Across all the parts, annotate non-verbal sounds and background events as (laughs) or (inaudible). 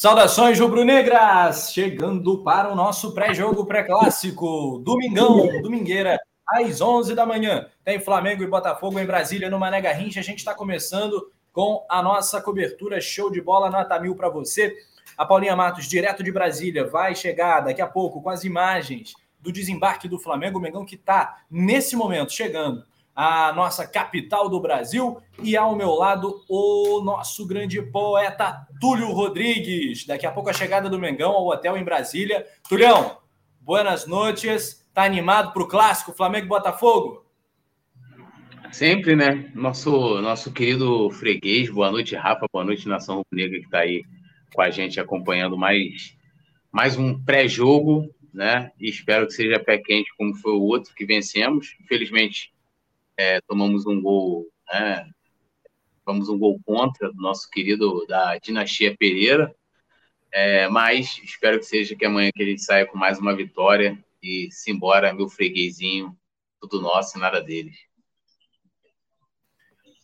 Saudações rubro-negras! Chegando para o nosso pré-jogo pré-clássico. Domingão, domingueira, às 11 da manhã. Tem Flamengo e Botafogo em Brasília, no Mané Garrincha. A gente está começando com a nossa cobertura show de bola nota mil para você. A Paulinha Matos, direto de Brasília, vai chegar daqui a pouco com as imagens do desembarque do Flamengo. O Mengão que está, nesse momento, chegando a nossa capital do Brasil, e ao meu lado o nosso grande poeta Túlio Rodrigues. Daqui a pouco a chegada do Mengão ao hotel em Brasília. Tulhão, buenas noites. Tá animado para o clássico Flamengo e Botafogo? Sempre, né? Nosso, nosso querido freguês. Boa noite, Rafa. Boa noite, Nação Rubro-Negra, que está aí com a gente acompanhando mais, mais um pré-jogo, né? E espero que seja pé quente como foi o outro que vencemos. Infelizmente, é, tomamos um gol, né? Tomamos um gol contra do nosso querido da dinastia Pereira. É, mas espero que seja que amanhã que a gente saia com mais uma vitória e se embora, meu freguesinho, tudo nosso e nada deles.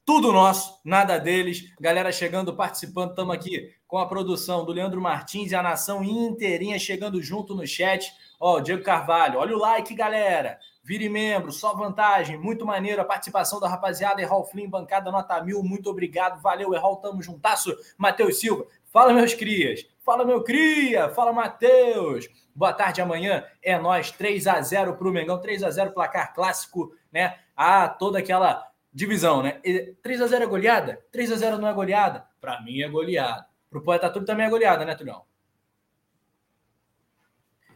Tudo nosso, nada deles. Galera chegando, participando, estamos aqui com a produção do Leandro Martins e a nação inteirinha chegando junto no chat. Ó, Diego Carvalho, olha o like, galera. Vire membro, só vantagem, muito maneiro a participação da rapaziada. Erral Flynn, bancada nota mil, muito obrigado, valeu, Erral, tamo juntasso. Matheus Silva, fala meus crias, fala meu cria, fala Matheus. Boa tarde, amanhã é nós, 3 a 0 pro Mengão, 3 a 0 placar clássico, né? Ah, toda aquela divisão, né? 3 a 0 é goleada? 3 a 0 não é goleada? Para mim é goleada. Pro Poeta Tudo também é goleada, né, Tulhão?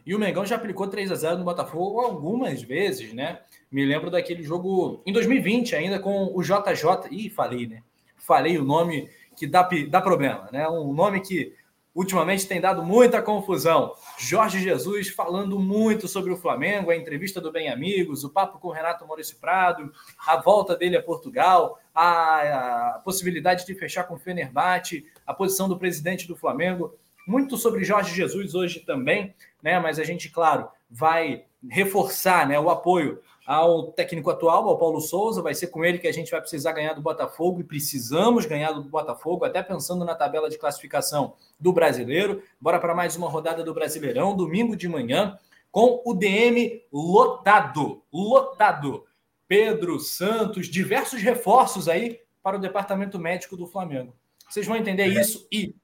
E o Mengão já aplicou 3 a 0 no Botafogo algumas vezes, né? Me lembro daquele jogo em 2020, ainda com o JJ. Ih, falei, né? Falei o nome que dá, dá problema, né? Um nome que ultimamente tem dado muita confusão. Jorge Jesus falando muito sobre o Flamengo, a entrevista do Bem Amigos, o papo com o Renato Maurício Prado, a volta dele a Portugal, a, a possibilidade de fechar com o Fenerbahçe, a posição do presidente do Flamengo muito sobre Jorge Jesus hoje também, né? Mas a gente, claro, vai reforçar né, o apoio ao técnico atual, ao Paulo Souza. Vai ser com ele que a gente vai precisar ganhar do Botafogo e precisamos ganhar do Botafogo, até pensando na tabela de classificação do brasileiro. Bora para mais uma rodada do Brasileirão, domingo de manhã, com o DM lotado. Lotado. Pedro Santos, diversos reforços aí para o departamento médico do Flamengo. Vocês vão entender isso e,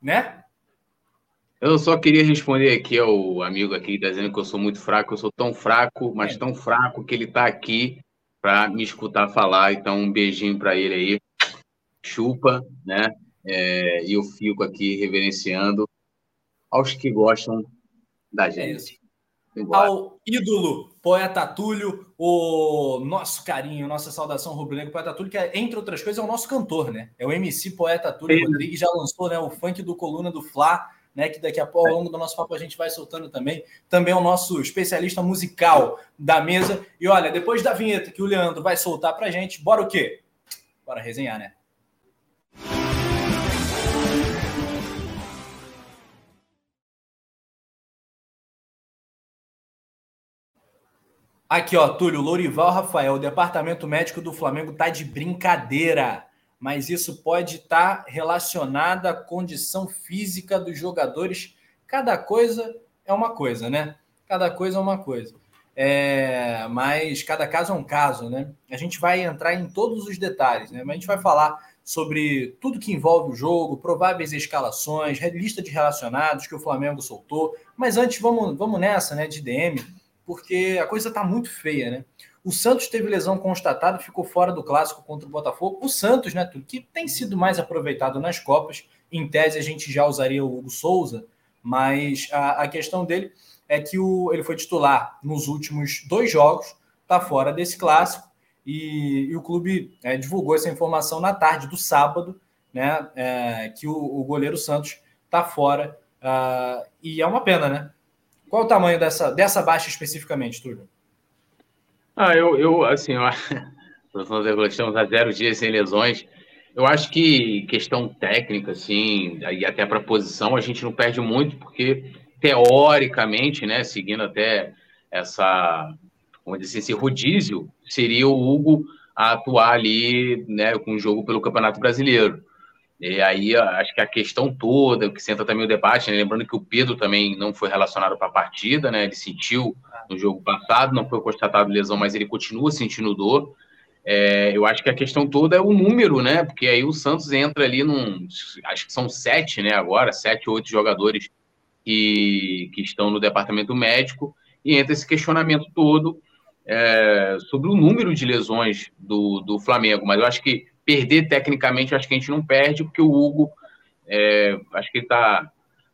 né? Eu só queria responder aqui ao amigo aqui, dizendo que eu sou muito fraco. Eu sou tão fraco, mas tão fraco que ele está aqui para me escutar falar. Então, um beijinho para ele aí. Chupa, né? É, e eu fico aqui reverenciando aos que gostam da gente. Ao ídolo, poeta Túlio, o nosso carinho, nossa saudação rubro-negro, poeta Túlio, que é, entre outras coisas é o nosso cantor, né? É o MC poeta Túlio Rodrigues, já lançou né, o funk do Coluna do Fla né? Que daqui a pouco, ao longo do nosso papo, a gente vai soltando também. Também o nosso especialista musical da mesa. E olha, depois da vinheta que o Leandro vai soltar pra gente, bora o quê? Bora resenhar, né? Aqui, ó, Túlio, Lourival Rafael, o departamento médico do Flamengo tá de brincadeira mas isso pode estar relacionado à condição física dos jogadores. Cada coisa é uma coisa, né? Cada coisa é uma coisa. É, mas cada caso é um caso, né? A gente vai entrar em todos os detalhes, né? Mas a gente vai falar sobre tudo que envolve o jogo, prováveis escalações, lista de relacionados que o Flamengo soltou. Mas antes, vamos, vamos nessa, né, de DM, porque a coisa tá muito feia, né? O Santos teve lesão constatada, ficou fora do clássico contra o Botafogo. O Santos, né, que tem sido mais aproveitado nas Copas. Em tese, a gente já usaria o Hugo Souza, mas a, a questão dele é que o, ele foi titular nos últimos dois jogos, está fora desse clássico, e, e o clube é, divulgou essa informação na tarde do sábado, né, é, que o, o goleiro Santos está fora. Uh, e é uma pena, né? Qual o tamanho dessa, dessa baixa especificamente, Túlio? Ah, eu, eu assim, eu, (laughs) estamos há zero dias sem lesões. Eu acho que questão técnica, assim, e até para posição, a gente não perde muito, porque teoricamente, né, seguindo até essa, como dizer, esse rodízio, seria o Hugo a atuar ali, né, com o jogo pelo Campeonato Brasileiro. E aí, acho que a questão toda, que senta também o debate, né? lembrando que o Pedro também não foi relacionado para a partida, né? Ele sentiu no jogo passado, não foi constatado lesão, mas ele continua sentindo dor. É, eu acho que a questão toda é o número, né? Porque aí o Santos entra ali num. Acho que são sete, né? Agora, sete, oito jogadores que, que estão no departamento médico, e entra esse questionamento todo é, sobre o número de lesões do, do Flamengo. Mas eu acho que perder tecnicamente, acho que a gente não perde, porque o Hugo, é, acho que ele está.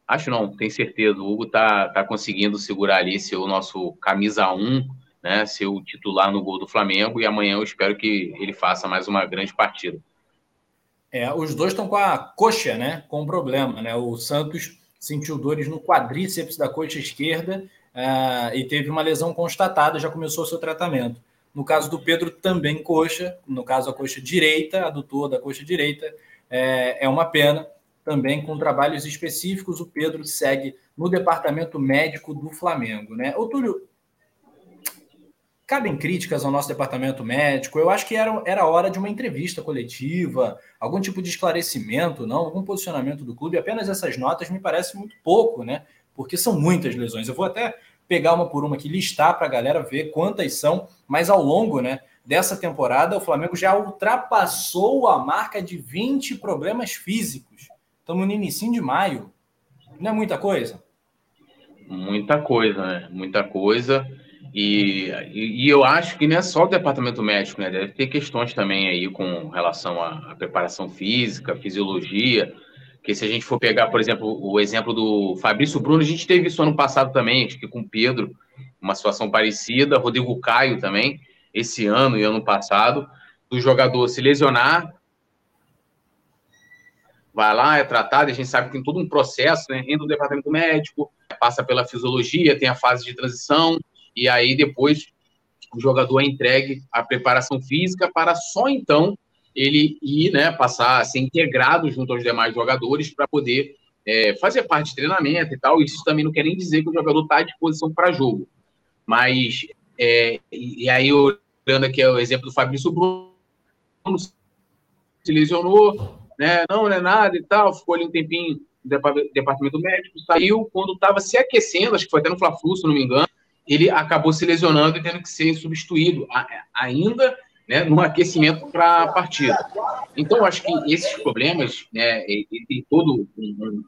Acho não, tenho certeza. O Hugo está tá conseguindo segurar ali ser o nosso camisa 1, né? Ser o titular no gol do Flamengo. E amanhã eu espero que ele faça mais uma grande partida. É, os dois estão com a coxa, né? Com problema, né? O Santos sentiu dores no quadríceps da coxa esquerda uh, e teve uma lesão constatada, já começou o seu tratamento. No caso do Pedro, também coxa, no caso a coxa direita, adutor da coxa direita, é, é uma pena. Também com trabalhos específicos, o Pedro segue no departamento médico do Flamengo. Né? Ô, Túlio, cabem críticas ao nosso departamento médico. Eu acho que era, era hora de uma entrevista coletiva, algum tipo de esclarecimento, não, algum posicionamento do clube. Apenas essas notas me parece muito pouco, né? Porque são muitas lesões. Eu vou até pegar uma por uma aqui, listar para a galera ver quantas são, mas ao longo né, dessa temporada o Flamengo já ultrapassou a marca de 20 problemas físicos. Estamos no início de maio. Não é muita coisa? Muita coisa, né? Muita coisa. E, e, eu acho que não é só o departamento médico, né? Deve ter questões também aí com relação à, à preparação física, fisiologia que se a gente for pegar, por exemplo, o exemplo do Fabrício Bruno, a gente teve isso ano passado também, acho que com o Pedro, uma situação parecida, Rodrigo Caio também, esse ano e ano passado, do jogador se lesionar, vai lá, é tratado, a gente sabe que tem todo um processo, né? Entra no departamento médico, passa pela fisiologia, tem a fase de transição, e aí depois o jogador é entregue à preparação física para só então ele ir, né, passar a ser integrado junto aos demais jogadores para poder é, fazer parte de treinamento e tal. Isso também não quer nem dizer que o jogador está à disposição para jogo. Mas, é, e, aí, olhando aqui o exemplo do Fabrício Bruno, se lesionou, né, não, não é nada e tal, ficou ali um tempinho no departamento médico, saiu quando estava se aquecendo, acho que foi até no Fla-Flu, se não me engano, ele acabou se lesionando e tendo que ser substituído. Ainda né, no aquecimento para a partida. Então, acho que esses problemas, né, ele tem todo um,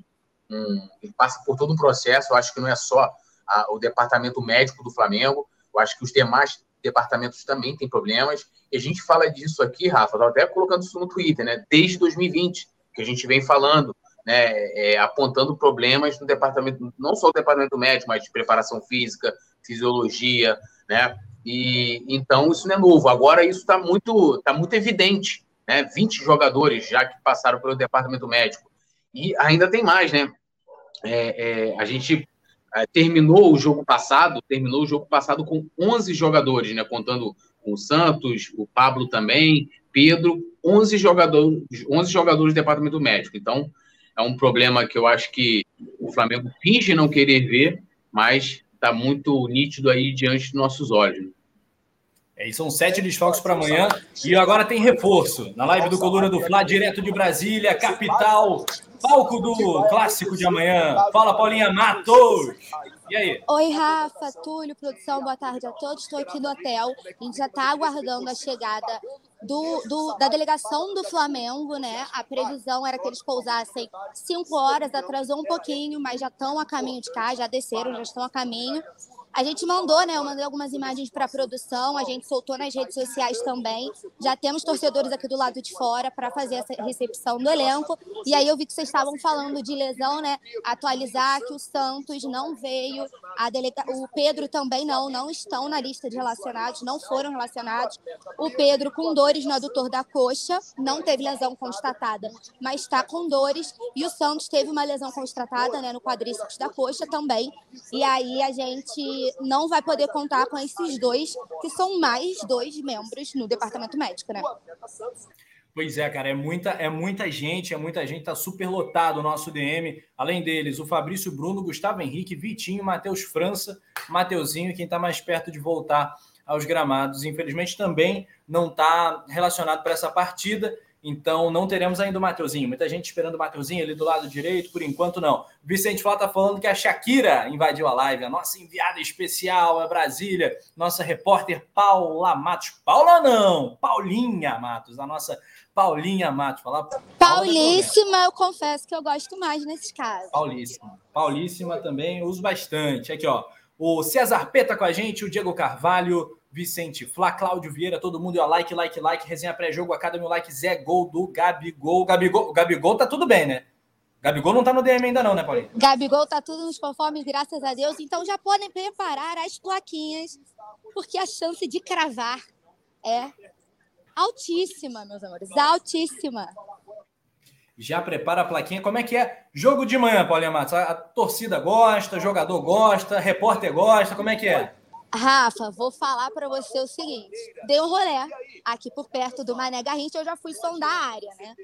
um, ele passa por todo um processo. Eu acho que não é só a, o departamento médico do Flamengo. Eu acho que os demais departamentos também têm problemas. E a gente fala disso aqui, Rafa, até colocando isso no Twitter, né, desde 2020, que a gente vem falando, né, é, apontando problemas no departamento, não só o departamento médico, mas de preparação física, fisiologia, né, e então isso não é novo. Agora isso está muito, tá muito evidente, né? 20 jogadores já que passaram pelo departamento médico. E ainda tem mais, né? É, é, a gente é, terminou o jogo passado, terminou o jogo passado com 11 jogadores, né? Contando com o Santos, o Pablo também, Pedro, 11 jogadores, 11 jogadores do departamento médico. Então, é um problema que eu acho que o Flamengo finge não querer ver, mas está muito nítido aí diante dos nossos olhos. É, são sete desfalques para amanhã. E agora tem reforço. Na live do Coluna do Fla, direto de Brasília, capital, palco do clássico de amanhã. Fala, Paulinha Matos. E aí? Oi, Rafa, Túlio, produção, boa tarde a todos. Estou aqui no hotel. A gente já está aguardando a chegada do, do, da delegação do Flamengo, né? A previsão era que eles pousassem cinco horas, atrasou um pouquinho, mas já estão a caminho de cá, já desceram, já estão a caminho. A gente mandou, né? Eu mandei algumas imagens para a produção, a gente soltou nas redes sociais também. Já temos torcedores aqui do lado de fora para fazer essa recepção do elenco. E aí eu vi que vocês estavam falando de lesão, né? Atualizar que o Santos não veio, a delega... o Pedro também não, não estão na lista de relacionados, não foram relacionados. O Pedro com dores no adutor da coxa, não teve lesão constatada, mas está com dores. E o Santos teve uma lesão constatada, né, no quadríceps da coxa também. E aí a gente não vai poder contar com esses dois, que são mais dois membros no departamento médico, né? Pois é, cara, é muita, é muita gente, é muita gente, tá super lotado o nosso DM. Além deles, o Fabrício Bruno, Gustavo Henrique, Vitinho, Matheus França, Mateuzinho, quem está mais perto de voltar aos gramados. Infelizmente, também não está relacionado para essa partida. Então, não teremos ainda o Mateuzinho. Muita gente esperando o Mateuzinho ali do lado direito, por enquanto não. Vicente Flá está falando que a Shakira invadiu a live, a nossa enviada especial a Brasília, nossa repórter Paula Matos. Paula não, Paulinha Matos, a nossa Paulinha Matos. Falar Paulíssima, eu confesso que eu gosto mais nesses casos. Paulíssima. Paulíssima também, uso bastante. Aqui, ó. O César Peta com a gente, o Diego Carvalho, Vicente Flá, Cláudio Vieira, todo mundo, ó, like, like, like, resenha pré-jogo, a cada mil like, Zé Gol do Gabigol. Gabigol, o Gabigol tá tudo bem, né? Gabigol não tá no DM ainda não, né, Paulinho? Gabigol tá tudo nos conformes, graças a Deus. Então já podem preparar as plaquinhas, porque a chance de cravar é altíssima, meus amores, altíssima. Já prepara a plaquinha. Como é que é? Jogo de manhã, Paulinha Matos. A, a torcida gosta, jogador gosta, repórter gosta. Como é que é? Rafa, vou falar para você o seguinte: dei um rolé aqui por perto do Mané Garrincha, eu já fui sondar a área, né?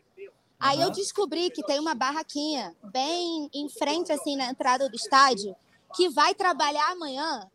Aí eu descobri que tem uma barraquinha bem em frente, assim, na entrada do estádio, que vai trabalhar amanhã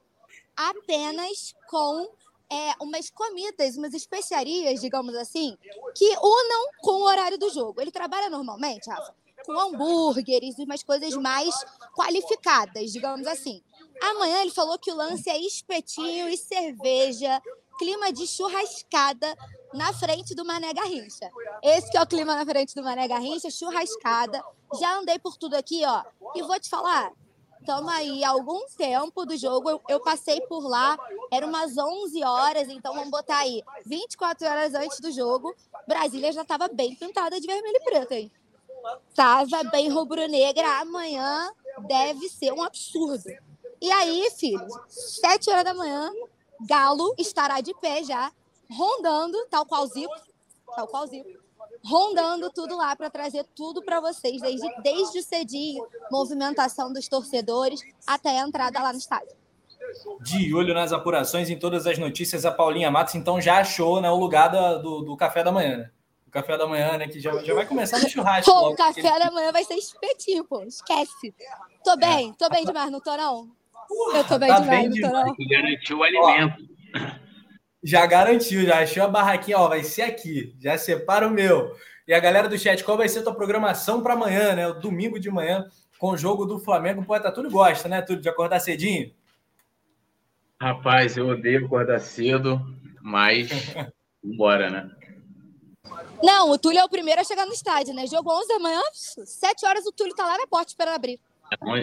apenas com é, umas comidas, umas especiarias, digamos assim, que unam com o horário do jogo. Ele trabalha normalmente, Rafa, com hambúrgueres e umas coisas mais qualificadas, digamos assim. Amanhã ele falou que o lance é espetinho e cerveja, clima de churrascada na frente do Mané Garrincha. Esse que é o clima na frente do Mané Garrincha, churrascada. Já andei por tudo aqui, ó. E vou te falar, estamos aí algum tempo do jogo. Eu, eu, passei por lá, era umas 11 horas, então vamos botar aí 24 horas antes do jogo. Brasília já estava bem pintada de vermelho e preto, hein? Tava bem rubro-negra. Amanhã deve ser um absurdo. E aí, filho, sete horas da manhã, Galo estará de pé já, rondando, tal qual Zico, tal qual Zico, rondando tudo lá para trazer tudo para vocês, desde, desde o cedinho, movimentação dos torcedores, até a entrada lá no estádio. De olho nas apurações, em todas as notícias, a Paulinha Matos, então, já achou né, o lugar do, do café da manhã, né? O café da manhã, né? Que já, já vai começar no churrasco. Pô, o café da manhã vai ser espetinho, pô. Esquece. Tô bem, tô bem demais, não tô não? Eu tô bem tá demais, bem demais. Garantiu o alimento. Ó, já garantiu, já achou a barraquinha, ó, vai ser aqui. Já separa o meu. E a galera do chat, qual vai ser a tua programação para amanhã, né? O domingo de manhã, com o jogo do Flamengo. Pô, tá tudo gosta, né? Tudo de acordar cedinho? Rapaz, eu odeio acordar cedo, mas (laughs) bora, né? Não, o Túlio é o primeiro a chegar no estádio, né? Jogo 11 da manhã, 7 horas o Túlio tá lá na porta esperando abrir.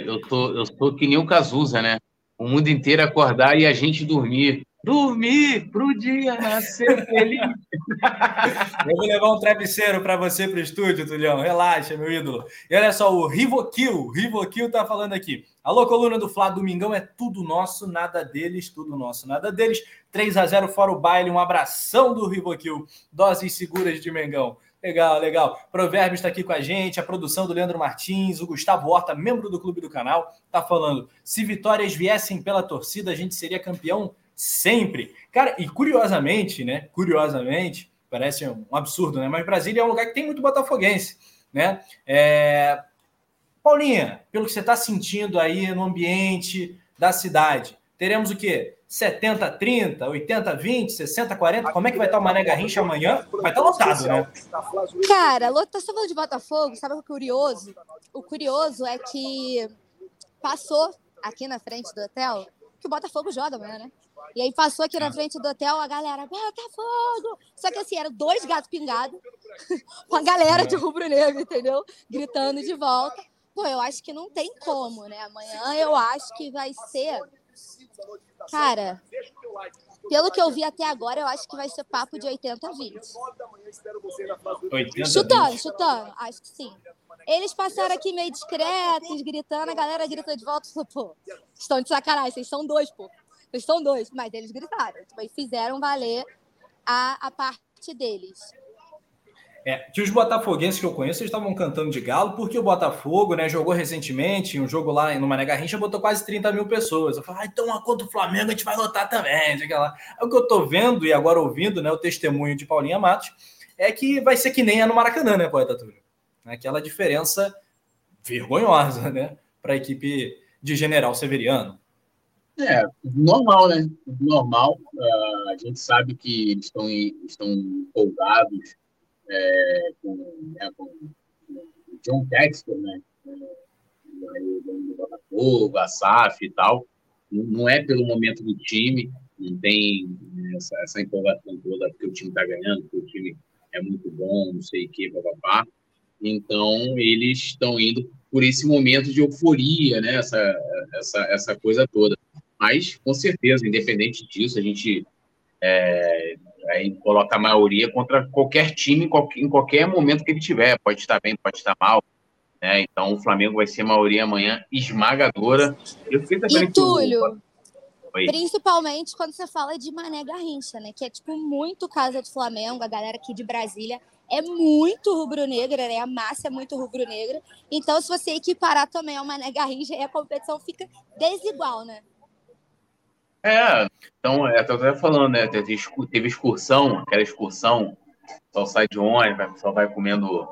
Eu tô, eu tô que nem o Cazuza, né? O mundo inteiro acordar e a gente dormir. Dormir pro dia nascer feliz. (laughs) Eu vou levar um travesseiro para você pro estúdio, Tulião. Relaxa, meu ídolo. E olha só, o Rivokill, Rivokill tá falando aqui. Alô, coluna do Flá, domingão é tudo nosso, nada deles, tudo nosso, nada deles. 3 a 0 fora o baile, um abração do Rivokill. Doses seguras de Mengão. Legal, legal. Provérbios está aqui com a gente, a produção do Leandro Martins, o Gustavo Horta, membro do clube do canal, está falando: se vitórias viessem pela torcida, a gente seria campeão sempre. Cara, e curiosamente, né? Curiosamente, parece um absurdo, né? Mas Brasília é um lugar que tem muito botafoguense, né? É... Paulinha, pelo que você está sentindo aí no ambiente da cidade, teremos o quê? 70, 30, 80, 20, 60, 40? Como é que vai estar o Mané Garrincha amanhã? Vai estar lotado, né? Cara, lotação falando de Botafogo, sabe o curioso? O curioso é que passou aqui na frente do hotel que o Botafogo joga amanhã, né? E aí passou aqui na é. frente do hotel a galera, Botafogo! Só que assim, eram dois gatos pingados (laughs) com a galera de é. rubro-negro, entendeu? Gritando de volta. Pô, eu acho que não tem como, né? Amanhã eu acho que vai ser Cara, pelo que eu vi até agora, eu acho que vai ser papo de 80 a 20. 80, Chutando, 20. chutando. Acho que sim. Eles passaram aqui meio discretos, gritando, a galera grita de volta, falou, pô, estão de sacanagem, vocês são dois, pô. Vocês são dois. Mas eles gritaram, tipo, e fizeram valer a, a parte deles. É, que os botafoguenses que eu conheço estavam cantando de galo, porque o Botafogo né, jogou recentemente, um jogo lá no Mané Garrincha, botou quase 30 mil pessoas. Eu falei, ah, então contra o Flamengo a gente vai lotar também. o que eu tô vendo e agora ouvindo né, o testemunho de Paulinha Matos, é que vai ser que nem é no Maracanã, né, Poeta Túlio? Aquela diferença vergonhosa, né, para a equipe de General Severiano. É, normal, né? Normal. Uh, a gente sabe que eles estão, estão empolgados é, com, né, com, o John Textor, né? Botafogo, a SAF e tal. Não é pelo momento do time, não tem essa, essa empolgação toda porque o time está ganhando, porque o time é muito bom, não sei o que, papapá. Então, eles estão indo por esse momento de euforia, né? Essa, essa, essa coisa toda. Mas, com certeza, independente disso, a gente é, aí coloca a maioria contra qualquer time em qualquer, momento que ele tiver. Pode estar bem, pode estar mal. Né? Então, o Flamengo vai ser maioria amanhã esmagadora. Eu fiquei e Túlio, Oi. principalmente quando você fala de Mané Garrincha, né? Que é tipo muito casa do Flamengo, a galera aqui de Brasília é muito rubro-negra, né? A massa é muito rubro-negra. Então, se você equiparar também ao Mané Garrincha, a competição fica desigual, né? É, então, é, tô até falando, né? Teve excursão, aquela excursão, só sai de ônibus, só vai comendo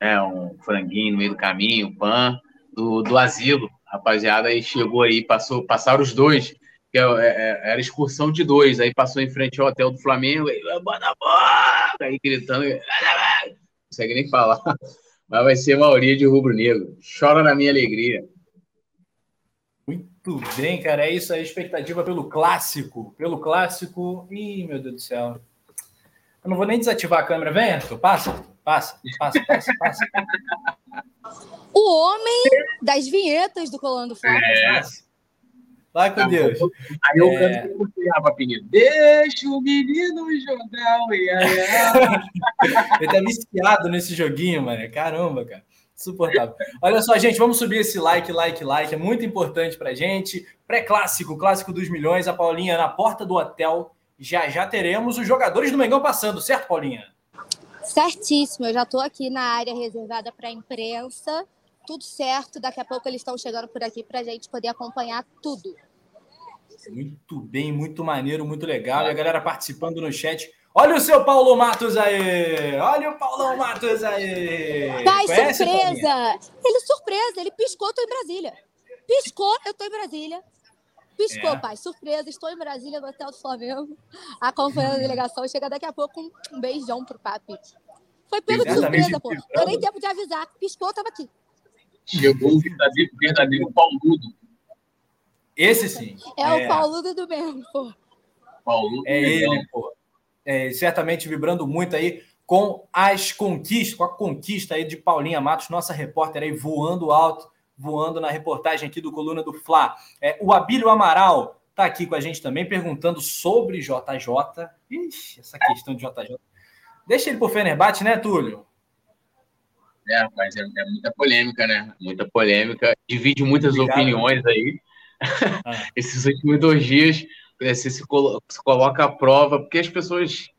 né, um franguinho no meio do caminho, pão, do, do asilo. Rapaziada, aí chegou aí, passou, passaram os dois, que é, é, é era excursão de dois, aí passou em frente ao hotel do Flamengo, aí, bota boca! Aí gritando, não consegue nem falar. (laughs) Mas vai ser maioria de rubro-negro. Chora na minha alegria. Muito bem, cara. É isso aí, expectativa pelo clássico. Pelo clássico. Ih, meu Deus do céu. Eu não vou nem desativar a câmera. Vem, Arthur. Passa, passa, passa, passa, passa. (laughs) O homem das vinhetas do Colando Fora. É. Vai com Deus. Aí eu é... canto com o Pinheiro. Deixa o menino jogar. (laughs) Ele tá viciado nesse joguinho, mano. Caramba, cara. Suportável. Olha só, gente, vamos subir esse like, like, like. É muito importante pra gente. Pré-clássico, clássico dos milhões. A Paulinha na porta do hotel. Já já teremos os jogadores do Mengão passando, certo, Paulinha? Certíssimo. Eu já estou aqui na área reservada para a imprensa. Tudo certo. Daqui a pouco eles estão chegando por aqui para a gente poder acompanhar tudo. Muito bem, muito maneiro, muito legal. E a galera participando no chat. Olha o seu Paulo Matos aí! Olha o Paulo Matos aí! Pai, Conhece, surpresa! Paulinha? Ele surpresa, ele piscou, eu tô em Brasília. Piscou, eu tô em Brasília. Piscou, é. pai, surpresa, estou em Brasília, no Hotel do Flamengo, acompanhando a delegação. Chega daqui a pouco um, beijão pro papi. Foi pego de surpresa, pô. Não nem tempo de avisar. Piscou, tava aqui. Chegou o verdadeiro, verdadeiro Pauludo. Esse sim. É, é. o Pauludo do mesmo, pô. Pauludo é ele, pô é, certamente vibrando muito aí com as conquistas, com a conquista aí de Paulinha Matos, nossa repórter aí voando alto, voando na reportagem aqui do Coluna do Fla. É, o Abílio Amaral está aqui com a gente também, perguntando sobre JJ. Ixi, essa questão de JJ. Deixa ele por Fenerbahçe, né, Túlio? É, mas é, é, muita polêmica, né? Muita polêmica. Divide muitas Obrigado, opiniões aí. Ah. (laughs) Esses últimos dois dias é, se, colo se coloca à prova, porque as pessoas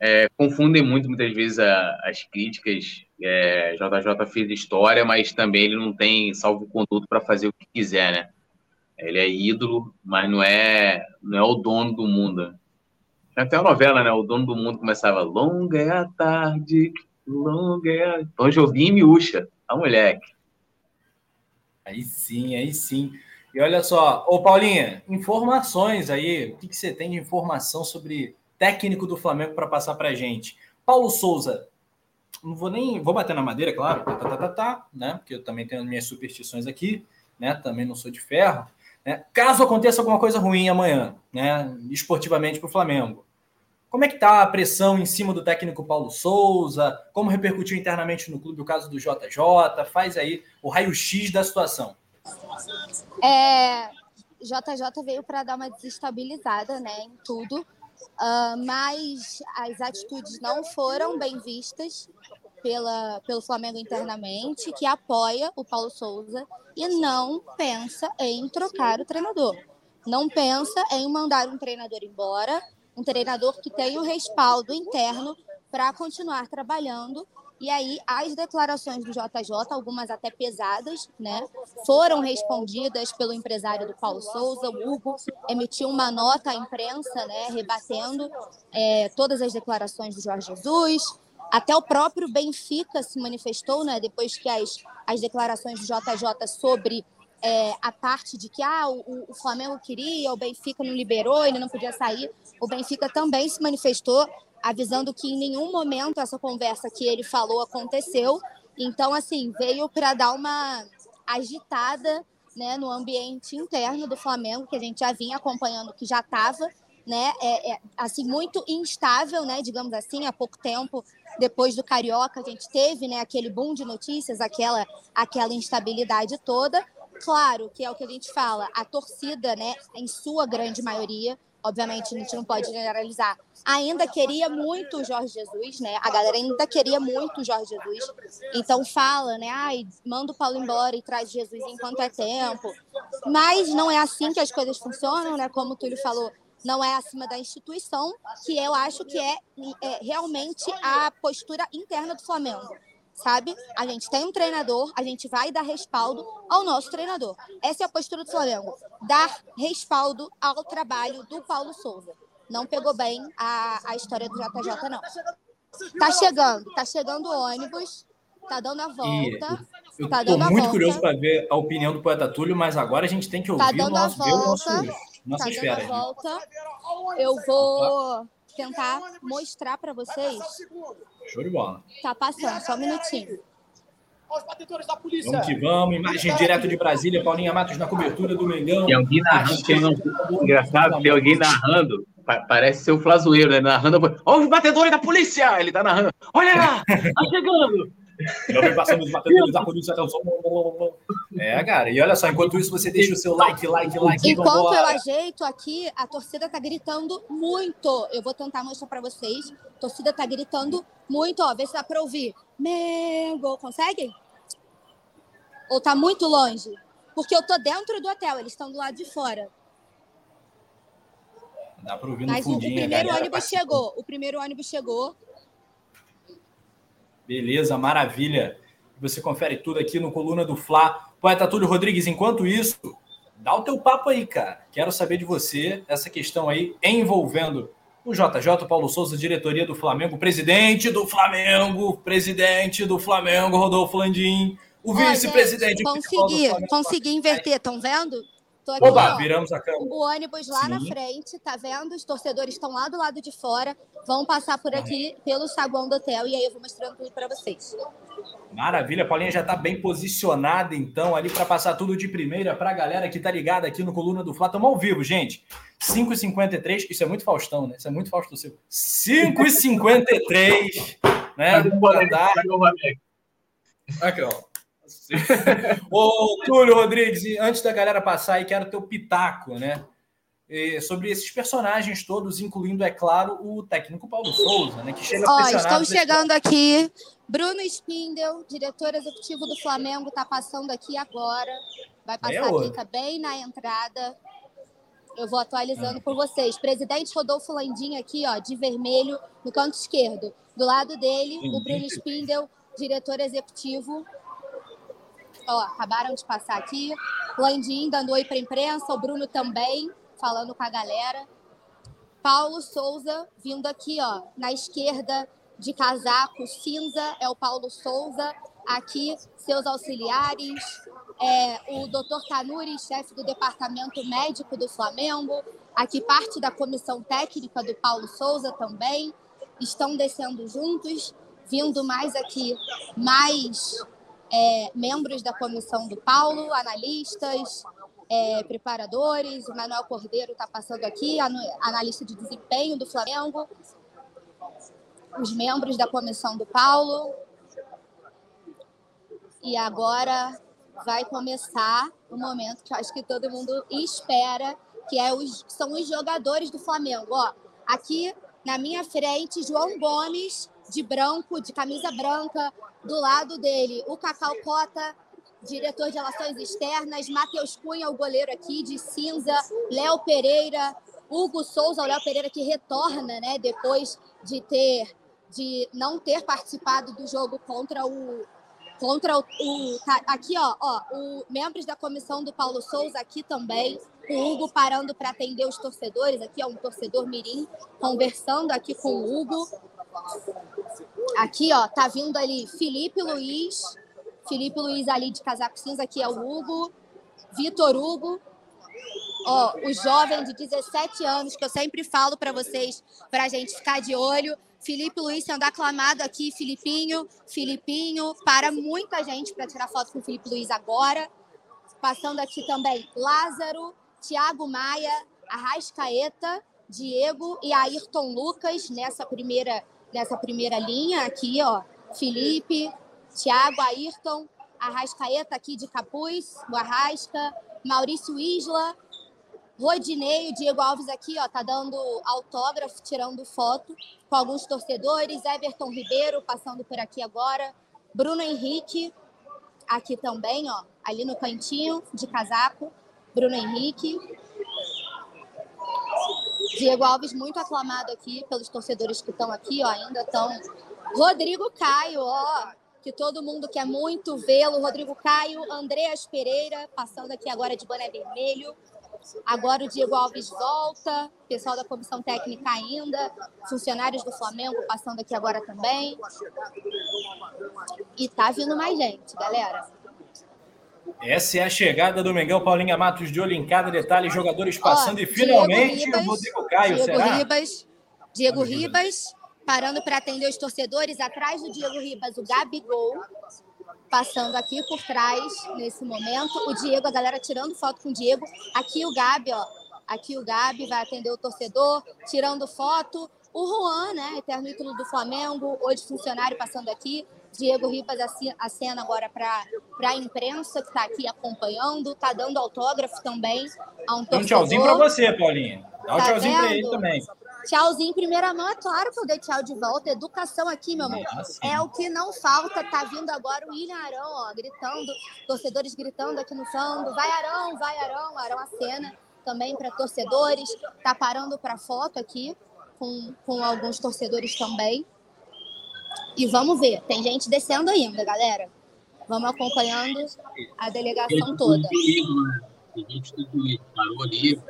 é, confundem muito, muitas vezes, a, as críticas. É, JJ fez história, mas também ele não tem salvo-conduto para fazer o que quiser, né? Ele é ídolo, mas não é, não é o dono do mundo. Até uma novela, né? O dono do mundo começava longa é a tarde, longa é a... Então, joguinho miúcha, a moleque. Aí sim, aí sim. E olha só, ô Paulinha, informações aí, o que, que você tem de informação sobre técnico do Flamengo para passar para gente? Paulo Souza, não vou nem, vou bater na madeira, claro, tá, tá, tá, tá, tá, né? Porque eu também tenho minhas superstições aqui, né? Também não sou de ferro. Né? Caso aconteça alguma coisa ruim amanhã, né? Esportivamente para o Flamengo, como é que está a pressão em cima do técnico Paulo Souza? Como repercutiu internamente no clube o caso do JJ? Faz aí o raio-x da situação. É, JJ veio para dar uma desestabilizada né, em tudo, uh, mas as atitudes não foram bem vistas pela, pelo Flamengo internamente, que apoia o Paulo Souza e não pensa em trocar o treinador. Não pensa em mandar um treinador embora, um treinador que tem o respaldo interno para continuar trabalhando e aí as declarações do JJ, algumas até pesadas, né, foram respondidas pelo empresário do Paulo Souza, o Hugo, emitiu uma nota à imprensa, né, rebatendo é, todas as declarações do Jorge Jesus. Até o próprio Benfica se manifestou, né, depois que as, as declarações do JJ sobre é, a parte de que ah, o, o, Flamengo queria, o Benfica não liberou, ele não podia sair. O Benfica também se manifestou avisando que em nenhum momento essa conversa que ele falou aconteceu. Então, assim, veio para dar uma agitada né, no ambiente interno do Flamengo, que a gente já vinha acompanhando, que já estava né, é, é, assim, muito instável, né, digamos assim, há pouco tempo depois do Carioca, a gente teve né, aquele boom de notícias, aquela, aquela instabilidade toda. Claro que é o que a gente fala, a torcida, né, em sua grande maioria, obviamente a gente não pode generalizar, ainda queria muito o Jorge Jesus, né? A galera ainda queria muito o Jorge Jesus. Então fala, né? Ai, manda o Paulo embora e traz Jesus enquanto é tempo. Mas não é assim que as coisas funcionam, né? Como o Túlio falou, não é acima da instituição, que eu acho que é, é realmente a postura interna do Flamengo sabe? A gente tem um treinador, a gente vai dar respaldo ao nosso treinador. Essa é a postura do Flamengo, dar respaldo ao trabalho do Paulo Souza. Não pegou bem a, a história do JJ, não. Tá chegando, tá chegando o ônibus, tá dando a volta. E eu tá tô muito volta. curioso para ver a opinião do poeta Túlio, mas agora a gente tem que tá ouvir tá dando o nosso, a volta, nosso, tá esfera. Dando a volta. Eu vou tentar mostrar para vocês. Show de bola. Tá passando, só um minutinho. Vamos que vamos, imagem direto de Brasília, Paulinha Matos na cobertura do Mengão. Tem alguém narrando, tem um... engraçado, tem alguém narrando, parece ser o Flazoeiro, né? Narrando, olha os batedores da polícia! Ele tá narrando, olha lá, tá chegando! Passando os batedores da polícia até o som. É, cara, e olha só, enquanto isso você deixa o seu like, like, like. Enquanto eu ajeito aqui, a torcida tá gritando muito. Eu vou tentar mostrar para vocês. A torcida tá gritando muito, ó. Vê se dá para ouvir. Mengo, consegue? Ou tá muito longe? Porque eu tô dentro do hotel, eles estão do lado de fora. Dá para ouvir no Mas fundinho, o primeiro ônibus chegou. O primeiro ônibus chegou. Beleza, maravilha. Você confere tudo aqui no Coluna do Fla. Poeta Túlio Rodrigues, enquanto isso, dá o teu papo aí, cara. Quero saber de você essa questão aí envolvendo o JJ Paulo Souza, diretoria do Flamengo, presidente do Flamengo, presidente do Flamengo, Rodolfo Landim, o vice-presidente. Consegui, consegui inverter, estão vendo? Tô aqui, Oba, ó, viramos a câmera. O ônibus lá Sim. na frente, tá vendo? Os torcedores estão lá do lado de fora, vão passar por aqui pelo saguão do hotel e aí eu vou mostrando tudo para vocês. Maravilha, a Paulinha já está bem posicionada então ali para passar tudo de primeira para a galera que tá ligada aqui no Coluna do Fla. Estamos ao vivo, gente. 5h53, isso é muito Faustão, né? Isso é muito Faustão. 5h53, né? Boa tarde. Aqui, ó. Ô, Túlio Rodrigues, antes da galera passar aí, quero teu pitaco, né? sobre esses personagens todos, incluindo, é claro, o técnico Paulo Souza, né? Que chega Ó, estão chegando aqui. Bruno Spindel, diretor executivo do Flamengo, está passando aqui agora. Vai passar é aqui, tá bem na entrada. Eu vou atualizando ah. por vocês. Presidente Rodolfo Landim aqui, ó, de vermelho, no canto esquerdo. Do lado dele, o Bruno Spindel, diretor executivo Ó, acabaram de passar aqui. Landim dando oi para imprensa, o Bruno também falando com a galera. Paulo Souza vindo aqui, ó, na esquerda de casaco cinza é o Paulo Souza. Aqui, seus auxiliares, é, o doutor Tanuri, chefe do departamento médico do Flamengo. Aqui, parte da comissão técnica do Paulo Souza também. Estão descendo juntos, vindo mais aqui, mais é, membros da comissão do Paulo, analistas, é, preparadores. O Manuel Cordeiro está passando aqui, analista de desempenho do Flamengo. Os membros da comissão do Paulo. E agora vai começar o momento que eu acho que todo mundo espera, que é os, são os jogadores do Flamengo. Ó, aqui na minha frente, João Gomes, de branco, de camisa branca, do lado dele, o Cacau Cota, diretor de relações externas, Matheus Cunha, o goleiro aqui, de cinza, Léo Pereira, Hugo Souza, o Léo Pereira que retorna, né, depois de ter de não ter participado do jogo contra o contra o, o tá, aqui ó, ó, o membros da comissão do Paulo Souza aqui também, o Hugo parando para atender os torcedores, aqui ó, um torcedor mirim conversando aqui com o Hugo. Aqui ó, tá vindo ali Felipe Luiz, Felipe Luiz ali de casaco cinza, aqui é o Hugo, Vitor Hugo, ó, o jovem de 17 anos que eu sempre falo para vocês, para a gente ficar de olho. Felipe Luiz sendo aclamado aqui, Filipinho, Filipinho, para muita gente para tirar foto com o Felipe Luiz agora. Passando aqui também Lázaro, Thiago Maia, Arrascaeta, Diego e Ayrton Lucas nessa primeira, nessa primeira linha aqui, ó. Felipe, Thiago, Ayrton, Arrascaeta aqui de Capuz, o Arrasca, Maurício Isla, Rodinei, o Diego Alves aqui, ó, tá dando autógrafo, tirando foto com alguns torcedores. Everton Ribeiro passando por aqui agora. Bruno Henrique aqui também, ó, ali no cantinho de casaco. Bruno Henrique. Diego Alves muito aclamado aqui pelos torcedores que estão aqui, ó, ainda estão. Rodrigo Caio, ó, que todo mundo quer muito vê-lo. Rodrigo Caio, Andreas Pereira, passando aqui agora de boné vermelho. Agora o Diego Alves volta, pessoal da comissão técnica ainda, funcionários do Flamengo passando aqui agora também. E tá vindo mais gente, galera. Essa é a chegada do Mengão Paulinha Matos de olho em cada detalhe, jogadores passando Ó, e finalmente Ribas, o Rodrigo Caio, Diego será? Ribas, Diego Ribas, parando para atender os torcedores. Atrás do Diego Ribas, o Gabigol passando aqui por trás nesse momento. O Diego, a galera tirando foto com o Diego. Aqui o Gabi, ó. Aqui o Gabi vai atender o torcedor, tirando foto. O Juan, né? Eterno ídolo do Flamengo, hoje funcionário passando aqui. Diego Ribas a cena agora para a imprensa que está aqui acompanhando, está dando autógrafo também a um. Um tchauzinho para você, Paulinha. Dá um tá tchauzinho para ele também. Tchauzinho em primeira mão, é claro que eu dei tchau de volta. Educação aqui, meu amor. É, o que não falta. Tá vindo agora o William Arão, ó, gritando, torcedores gritando aqui no fundo. Vai Arão, vai Arão, Arão a cena também para torcedores. Tá parando para foto aqui com, com alguns torcedores também. E vamos ver, tem gente descendo ainda, galera. Vamos acompanhando a delegação toda. Tem gente do parou ali,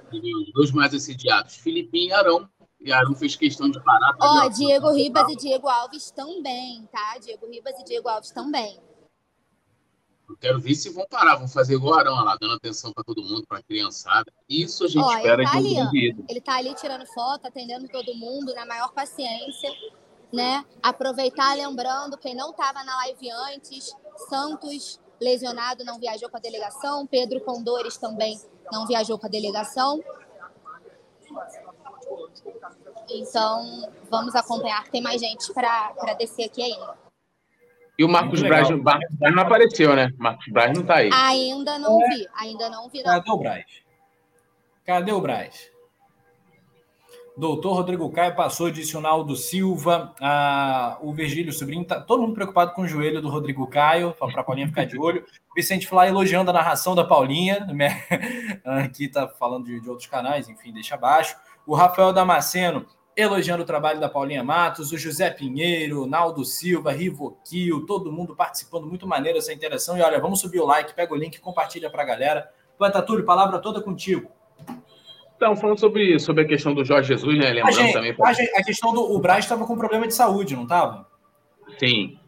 dois mais assediados, Filipinho e Arão e Arão fez questão de parar. Ó, oh, Diego Ribas e Diego Alves também, tá? Diego Ribas e Diego Alves também. Eu quero ver se vão parar, vão fazer igual Arão lá, dando atenção para todo mundo, para a criançada. Isso a gente espera tá de um ali, Ele tá ali tirando foto, atendendo todo mundo na maior paciência, né? Aproveitar lembrando quem não estava na live antes, Santos lesionado não viajou com a delegação, Pedro Condores também não viajou com a delegação. Então, vamos acompanhar. Tem mais gente para descer aqui ainda. E o Marcos Braz, Marcos Braz não apareceu, né? Marcos Braz não está aí. Ainda não é. vi, ainda não vi. Não. Cadê o Braz? Cadê o Braz? Doutor Rodrigo Caio passou, disse o Naldo Silva. Ah, o Virgílio Sobrinho, tá todo mundo preocupado com o joelho do Rodrigo Caio, para a Paulinha ficar de olho. (laughs) Vicente Flá elogiando a narração da Paulinha. Né? (laughs) Aqui está falando de, de outros canais, enfim, deixa abaixo. O Rafael Damasceno elogiando o trabalho da Paulinha Matos, o José Pinheiro, Naldo Silva, Rivoquil, todo mundo participando, muito maneiro essa interação. E olha, vamos subir o like, pega o link, compartilha para a galera. Poeta Túlio, palavra toda contigo. Então, falando sobre, sobre a questão do Jorge Jesus, né? Lembrando a gente, também. A, gente, a, questão do. O Braz estava com problema de saúde, não estava? Sim.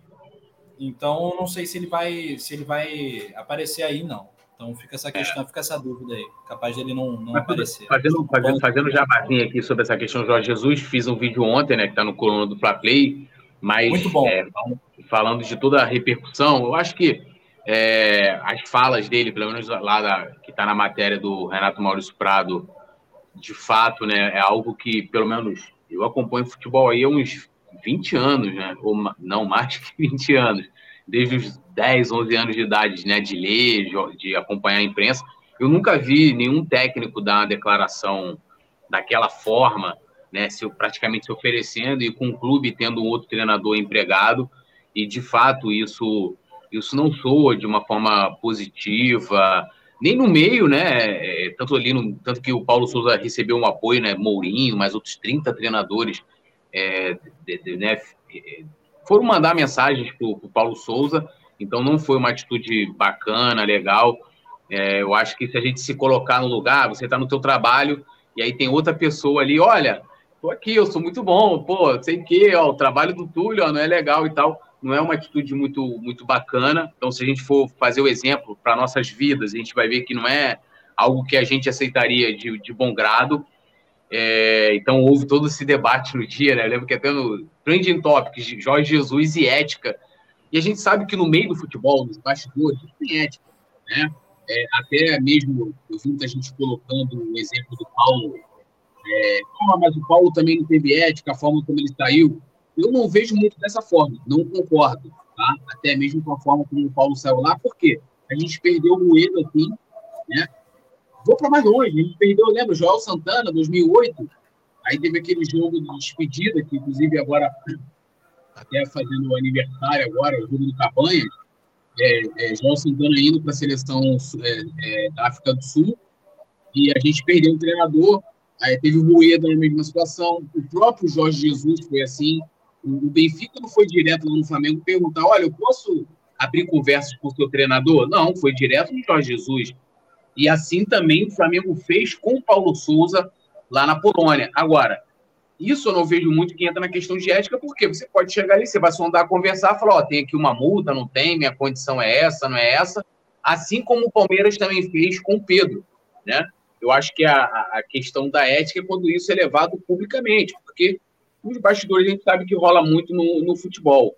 Então, não sei se ele vai se ele vai aparecer aí, não. Então fica essa questão, é. fica essa dúvida aí. Capaz de ele não, não aparecer. Fazendo, fazendo, fazendo jabazinho aqui sobre essa questão do Jorge Jesus, fiz um vídeo ontem, né? Que está no coluna do Fla Play. Mas Muito bom. É, falando de toda a repercussão, eu acho que é, as falas dele, pelo menos lá da, que está na matéria do Renato Maurício Prado, de fato, né, é algo que, pelo menos, eu acompanho futebol aí há uns 20 anos, né? Ou não mais (laughs) que 20 anos. desde os 10, 11 anos de idade, né, de ler, de acompanhar a imprensa, eu nunca vi nenhum técnico dar uma declaração daquela forma, né, se, praticamente se oferecendo e com o clube tendo um outro treinador empregado, e de fato isso, isso não soa de uma forma positiva, nem no meio, né, é, tanto ali, no, tanto que o Paulo Souza recebeu um apoio, né, Mourinho, mais outros 30 treinadores, é, de, de, né, foram mandar mensagens para o Paulo Souza, então não foi uma atitude bacana, legal. É, eu acho que se a gente se colocar no lugar, você está no teu trabalho e aí tem outra pessoa ali, olha, tô aqui, eu sou muito bom, pô, sei que, ó, o trabalho do Túlio ó, não é legal e tal, não é uma atitude muito, muito bacana. Então, se a gente for fazer o exemplo para nossas vidas, a gente vai ver que não é algo que a gente aceitaria de, de bom grado. É, então houve todo esse debate no dia, né? Eu lembro que até no Trending Topics, Jorge Jesus e ética. E a gente sabe que no meio do futebol, nos bastidores, tem ética, né? É, até mesmo, eu vi muita gente colocando o exemplo do Paulo. É, ah, mas o Paulo também não teve ética, a forma como ele saiu. Eu não vejo muito dessa forma, não concordo, tá? Até mesmo com a forma como o Paulo saiu lá, porque a gente perdeu o Moedo aqui, né? Vou para mais longe. Ele perdeu, lembra, Joel Santana, 2008. Aí teve aquele jogo de despedida, que inclusive agora, até fazendo o aniversário agora, o jogo do Cabanha, é, é, Joel Santana indo para a seleção é, é, da África do Sul, e a gente perdeu o treinador, aí teve o Rueda na mesma situação, o próprio Jorge Jesus foi assim, o Benfica não foi direto no Flamengo perguntar, olha, eu posso abrir conversas com o seu treinador? Não, foi direto no Jorge Jesus. E assim também o Flamengo fez com o Paulo Souza lá na Polônia. Agora, isso eu não vejo muito que entra na questão de ética, porque você pode chegar ali, você vai sondar, conversar, falar, ó, oh, tem aqui uma multa, não tem, minha condição é essa, não é essa. Assim como o Palmeiras também fez com o Pedro, né? Eu acho que a, a questão da ética é quando isso é levado publicamente, porque nos bastidores a gente sabe que rola muito no, no futebol.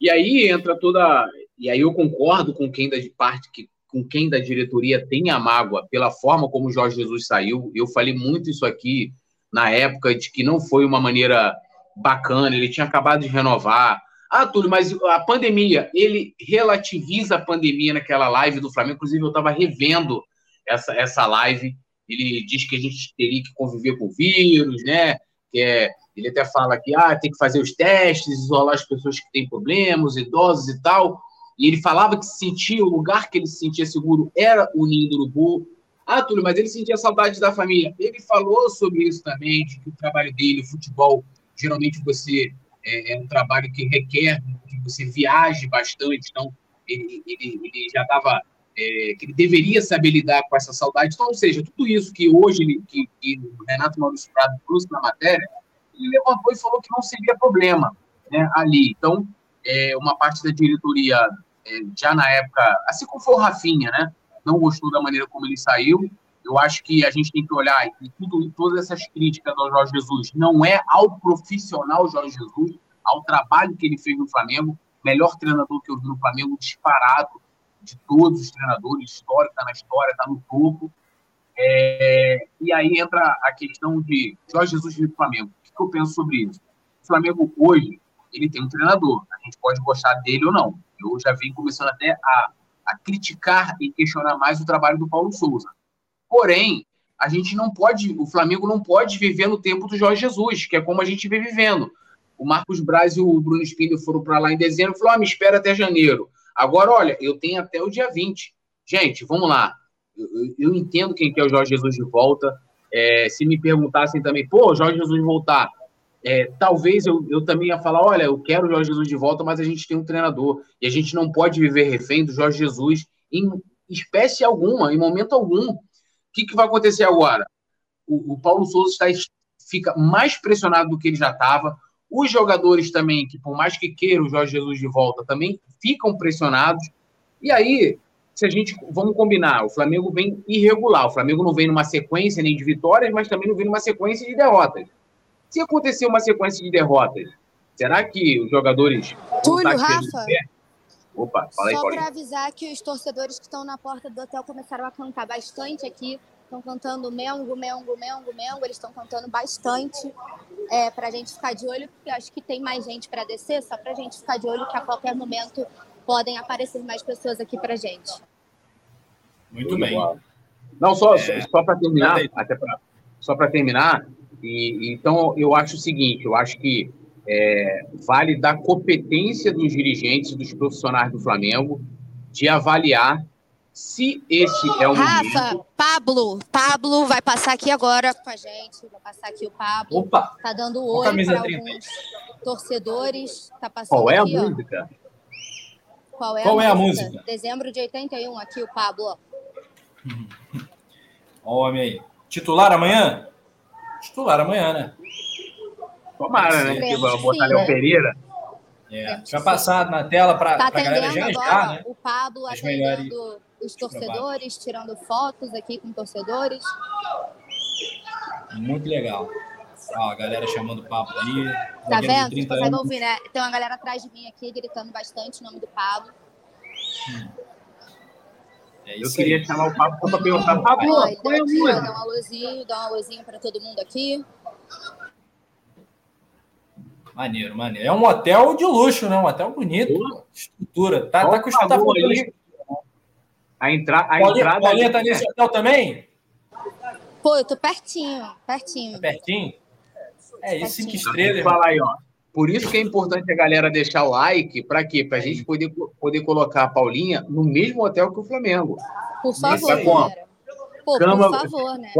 E aí entra toda. E aí eu concordo com quem da parte que com quem da diretoria tem a mágoa pela forma como o Jorge Jesus saiu. Eu falei muito isso aqui na época de que não foi uma maneira bacana, ele tinha acabado de renovar. Ah, Túlio, mas a pandemia, ele relativiza a pandemia naquela live do Flamengo. Inclusive, eu estava revendo essa, essa live. Ele diz que a gente teria que conviver com o vírus, né? Que é, ele até fala que ah, tem que fazer os testes, isolar as pessoas que têm problemas, idosos e tal. E ele falava que se sentia, o lugar que ele se sentia seguro era o ninho do urubu. Ah, Túlio, mas ele sentia saudade da família. Ele falou sobre isso também, de que o trabalho dele, futebol, geralmente você é, é um trabalho que requer que você viaje bastante. Então, ele, ele, ele já estava é, que ele deveria saber lidar com essa saudade. Então, ou seja, tudo isso que hoje ele, que, que o Renato Maurício Prado trouxe na matéria, ele levantou e falou que não seria problema né, ali. Então, é, uma parte da diretoria é, já na época, assim como foi o Rafinha, né? Não gostou da maneira como ele saiu. Eu acho que a gente tem que olhar e tudo, todas essas críticas ao Jorge Jesus não é ao profissional Jorge Jesus, ao trabalho que ele fez no Flamengo, melhor treinador que eu vi no Flamengo, disparado de todos os treinadores, histórico, está na história, está no topo. É, e aí entra a questão de Jorge Jesus no Flamengo. Que eu penso sobre isso? O Flamengo hoje, ele tem um treinador. A gente pode gostar dele ou não. Eu já vim começando até a, a criticar e questionar mais o trabalho do Paulo Souza. Porém, a gente não pode, o Flamengo não pode viver no tempo do Jorge Jesus, que é como a gente vem vivendo. O Marcos Braz e o Bruno Spindler foram para lá em dezembro e falaram: ah, me espera até janeiro. Agora, olha, eu tenho até o dia 20. Gente, vamos lá. Eu, eu entendo quem quer o Jorge Jesus de volta. É, se me perguntassem também, pô, Jorge Jesus voltar, é, talvez eu, eu também ia falar: olha, eu quero o Jorge Jesus de volta, mas a gente tem um treinador e a gente não pode viver refém do Jorge Jesus em espécie alguma, em momento algum. O que, que vai acontecer agora? O, o Paulo Souza está, fica mais pressionado do que ele já estava. Os jogadores também, que por mais que queiram o Jorge Jesus de volta, também ficam pressionados. E aí, se a gente. Vamos combinar, o Flamengo vem irregular. O Flamengo não vem numa sequência nem de vitórias, mas também não vem numa sequência de derrotas. Se acontecer uma sequência de derrotas, será que os jogadores. Túlio, Rafa. Opa, fala aí, Só para avisar que os torcedores que estão na porta do hotel começaram a cantar bastante aqui. Estão cantando Mengo, Mengo, Mengo, Mengo. Eles estão cantando bastante é, para a gente ficar de olho, porque acho que tem mais gente para descer, só para a gente ficar de olho que a qualquer momento podem aparecer mais pessoas aqui para gente. Muito bem. Não, só, é... só para terminar, até pra, só para terminar, e, então eu acho o seguinte, eu acho que é, vale da competência dos dirigentes, dos profissionais do Flamengo, de avaliar se esse é o Rafa, momento... Pablo, Pablo vai passar aqui agora com a gente, vai passar aqui o Pablo. Opa! Tá dando oi para alguns torcedores. Tá passando Qual é aqui, a ó. música? Qual é, Qual a, é música? a música? Dezembro de 81, aqui o Pablo, ó. Homem aí. Titular amanhã? Titular amanhã, né? Tomara, né? Que vai que botar Léo? Pereira. É. Já passado na tela para Tá a galera já agora né? o Pablo As atendendo os torcedores, tirando fotos aqui com torcedores. Muito legal. Ó, a galera chamando o papo aí. Tá vendo? Vocês 30 conseguem anos. ouvir, né? Tem uma galera atrás de mim aqui gritando bastante o nome do Pablo. É Eu queria aí. chamar o Pablo para perguntar, Pablo, é aqui, ó, música? dá um alôzinho, dá um alôzinho pra todo mundo aqui. Maneiro, maneiro. É um hotel de luxo, né? Um hotel bonito. pô. Estrutura. Tá, Qual tá com tá faltando- ali? A, entra... a Paulinha, entrada... Paulinha tá nesse hotel também? Pô, eu tô pertinho, pertinho. Tá pertinho? É isso, cinco estrelas. Vou falar aí, ó. Por isso que é importante a galera deixar o like, para quê? Para a gente poder, poder colocar a Paulinha no mesmo hotel que o Flamengo. Por favor, a galera. Pô, cama- por favor, né?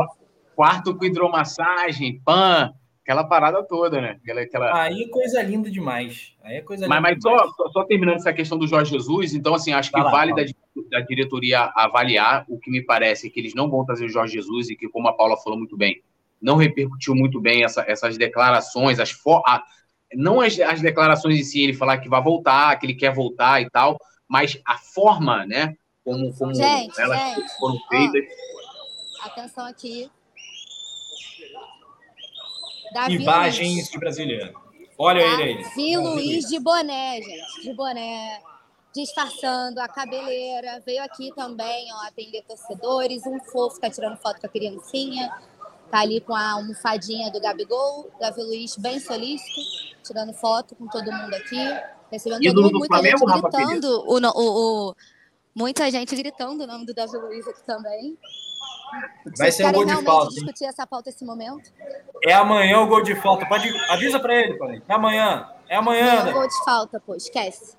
Quarto com hidromassagem, pan, aquela parada toda, né? Aquela, aquela... Aí é coisa linda demais. Aí é coisa Mas, linda mas demais. só, só- só terminando essa questão do Jorge Jesus, então, assim, acho que Vai lá, vale da, da diretoria avaliar. O que me parece é que eles não vão trazer o Jorge Jesus e que, como a Paula falou muito bem, não repercutiu muito bem essa- essas declarações, as fo- a- não as, as declarações em si, ele falar que vai voltar, que ele quer voltar e tal, mas a forma, né, como, como Gente, elas gente, foram ó. feitas. Atenção aqui. Davi Imagens Luiz, de brasileiro. Olha ele aí. Davi Luiz de boné, gente. De boné. Disfarçando a cabeleira. Veio aqui também, ó, atender torcedores. Um fofo tá tirando foto com a criancinha. Tá ali com a almofadinha do Gabigol. Davi Luiz bem solícito. Tirando foto com todo mundo aqui. Recebendo todo mundo, do muita Flamengo, gente gritando. O, o, o- muita gente gritando o nome do Davi Luiz aqui também. Vai Vocês ser um gol de falta. discutir essa pauta esse momento? É amanhã o gol de falta. Pode... Avisa pra ele, Paulinho. É amanhã. É amanhã, Não, né? gol de falta, pô, esquece.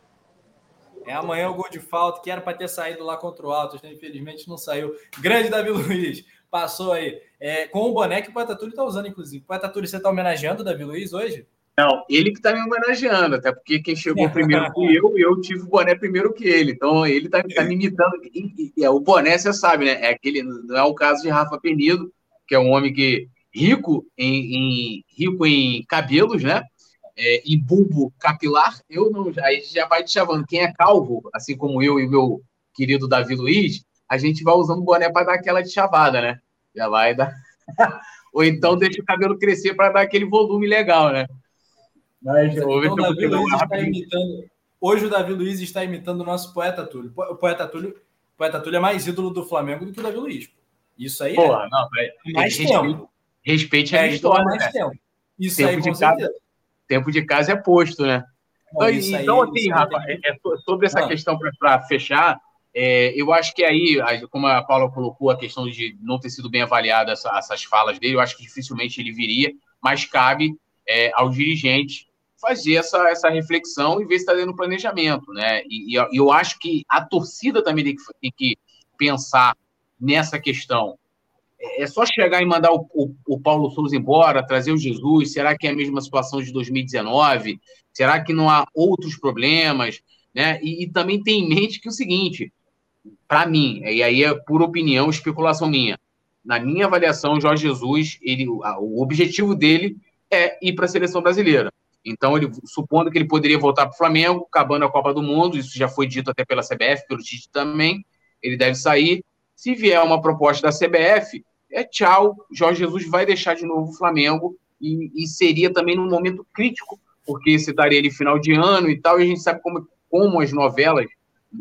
É amanhã o gol de falta, que era para ter saído lá contra o Altos, né? Infelizmente não saiu. Grande Davi Luiz, passou aí. É, com o boné que o Poeta Túlio tá usando, inclusive. Poeta Túlio, você tá homenageando o Davi Luiz hoje? Não, ele que tá me homenageando, até porque quem chegou (laughs) primeiro fui eu eu tive o boné primeiro que ele. Então ele tá, tá me imitando. E- e- e é, o boné, você sabe, né? É aquele, não é o caso de Rafa Penido, que é um homem que rico em, em- rico em cabelos, né? É, e bulbo capilar. Eu não, aí já vai te chamando. Quem é calvo, assim como eu e meu querido Davi Luiz, a gente vai usando o boné para dar aquela de chavada, né? Já vai dar. (laughs) Ou então deixa o cabelo crescer para dar aquele volume legal, né? Mas Então, o Davi Luiz está imitando. Hoje o Davi Luiz está imitando o nosso Poeta Túlio. O Poeta Túlio, o Poeta Túlio é mais ídolo do Flamengo do que o Davi Luiz. pô. Isso aí Porra, não, velho. é mais respeite, tempo. respeite a É, então é história, mais né? tempo. Isso Tempo aí, de com casa. certeza. Tempo de casa é posto, né? Não, Então, então, assim, Rafa, é- é so- sobre essa Ah. questão para fechar, é, eu acho que aí, como a Paula colocou, a questão de não ter sido bem avaliada essa- essas falas dele, eu acho que dificilmente ele viria, mas cabe é, aos dirigentes fazer essa, essa reflexão e ver se está dando planejamento, né? E, e eu- acho que a torcida também tem que, tem que pensar nessa questão. É só chegar e mandar o, o- o Paulo Souza embora, trazer o Jesus. Será que é a mesma situação de 2019? Será que não há outros problemas? Né? E, e também tem em mente que é o seguinte, para mim, e aí é por opinião, especulação minha. Na minha avaliação, Jorge Jesus, ele, o objetivo dele é ir para a seleção brasileira. Então, ele, supondo que ele poderia voltar para o Flamengo, acabando a Copa do Mundo, isso já foi dito até pela CBF, pelo Tite também, ele deve sair. Se vier uma proposta da CBF, é tchau, Jorge Jesus vai deixar de novo o Flamengo e, e seria também num momento crítico, porque se ali final de ano e tal, e a gente sabe como, como as novelas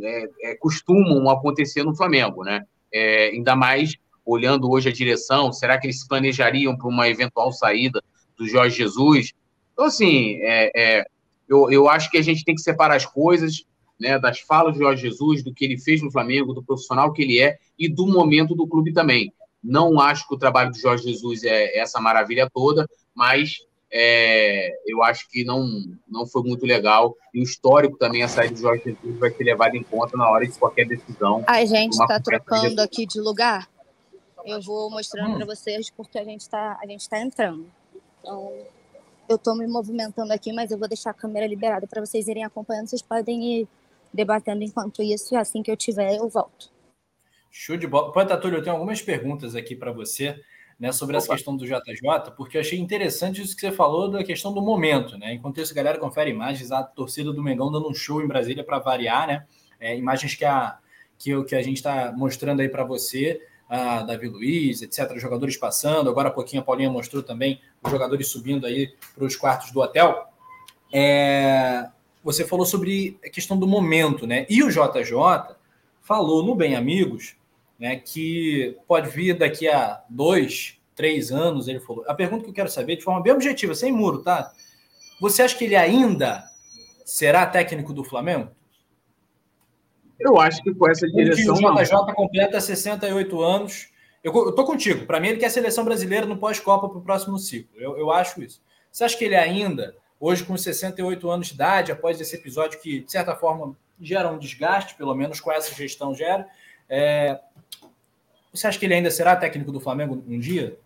é, é, costumam acontecer no Flamengo, né? É, ainda mais olhando hoje a direção, será que eles se planejariam para uma eventual saída do Jorge Jesus? Então, assim, é, é, eu, eu acho que a gente tem que separar as coisas. né, das falas do Jorge Jesus, do que ele fez no Flamengo, do profissional que ele é e do momento do clube também. Não acho que o trabalho do Jorge Jesus é essa maravilha toda, mas é, eu acho que não, não foi muito legal. E o histórico também, a saída do Jorge Jesus vai ser levado em conta na hora de qualquer decisão. A gente está trocando de... aqui de lugar. Eu vou mostrando hum. para vocês porque a gente está tá entrando. Então, eu estou me movimentando aqui, mas eu vou deixar a câmera liberada para vocês irem acompanhando. Vocês podem ir debatendo enquanto isso, e assim que eu tiver, eu volto. Show de bola. Pô, Tatúlio, eu tenho algumas perguntas aqui para você né, sobre Opa. essa questão do JJ, porque eu achei interessante isso que você falou da questão do momento. Né? Enquanto isso, a galera confere imagens, a torcida do Mengão dando um show em Brasília para variar, né? É, imagens que a, que, que a gente está mostrando aí para você, a Davi Luiz, etc., jogadores passando. Agora há pouquinho a Paulinha mostrou também os jogadores subindo aí para os quartos do hotel. É, você falou sobre a questão do momento, né? E o JJ falou no Bem Amigos, né, que pode vir daqui a dois, três anos, ele falou. A pergunta que eu quero saber, de forma bem objetiva, sem muro, tá? Você acha que ele ainda será técnico do Flamengo? Eu acho que com essa direção. o JJ completa 68 anos. Eu, eu tô contigo. Para mim, ele quer seleção brasileira no pós-Copa para o próximo ciclo. Eu, eu acho isso. Você acha que ele ainda, hoje com 68 anos de idade, após esse episódio que, de certa forma, gera um desgaste, pelo menos com essa gestão gera, é... você acha que ele ainda será técnico do Flamengo um dia?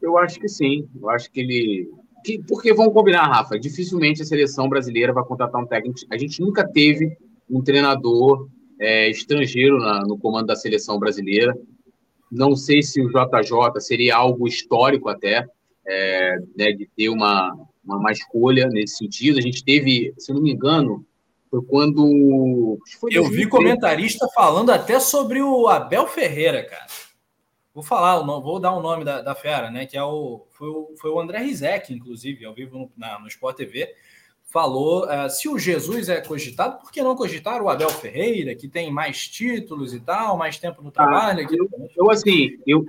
Eu acho que sim. Eu acho que ele. Que, porque vamos combinar, Rafa, dificilmente a seleção brasileira vai contratar um técnico. A gente nunca teve um treinador é, estrangeiro na, no comando da seleção brasileira. Não sei se o JJ seria algo histórico até, é, né, de ter uma, uma, uma, escolha nesse sentido. A gente teve, se não me engano, foi quando. Foi Eu vi comentarista falando até sobre o Abel Ferreira, cara. Vou falar, vou dar o nome da, da fera, né? Que é o foi, o. foi o André Rizek, inclusive, ao vivo no, na, no Sport TV falou uh, se o Jesus é cogitado, por que não cogitar o Abel Ferreira, que tem mais títulos e tal, mais tempo no trabalho? Ah, eu, eu, assim, eu,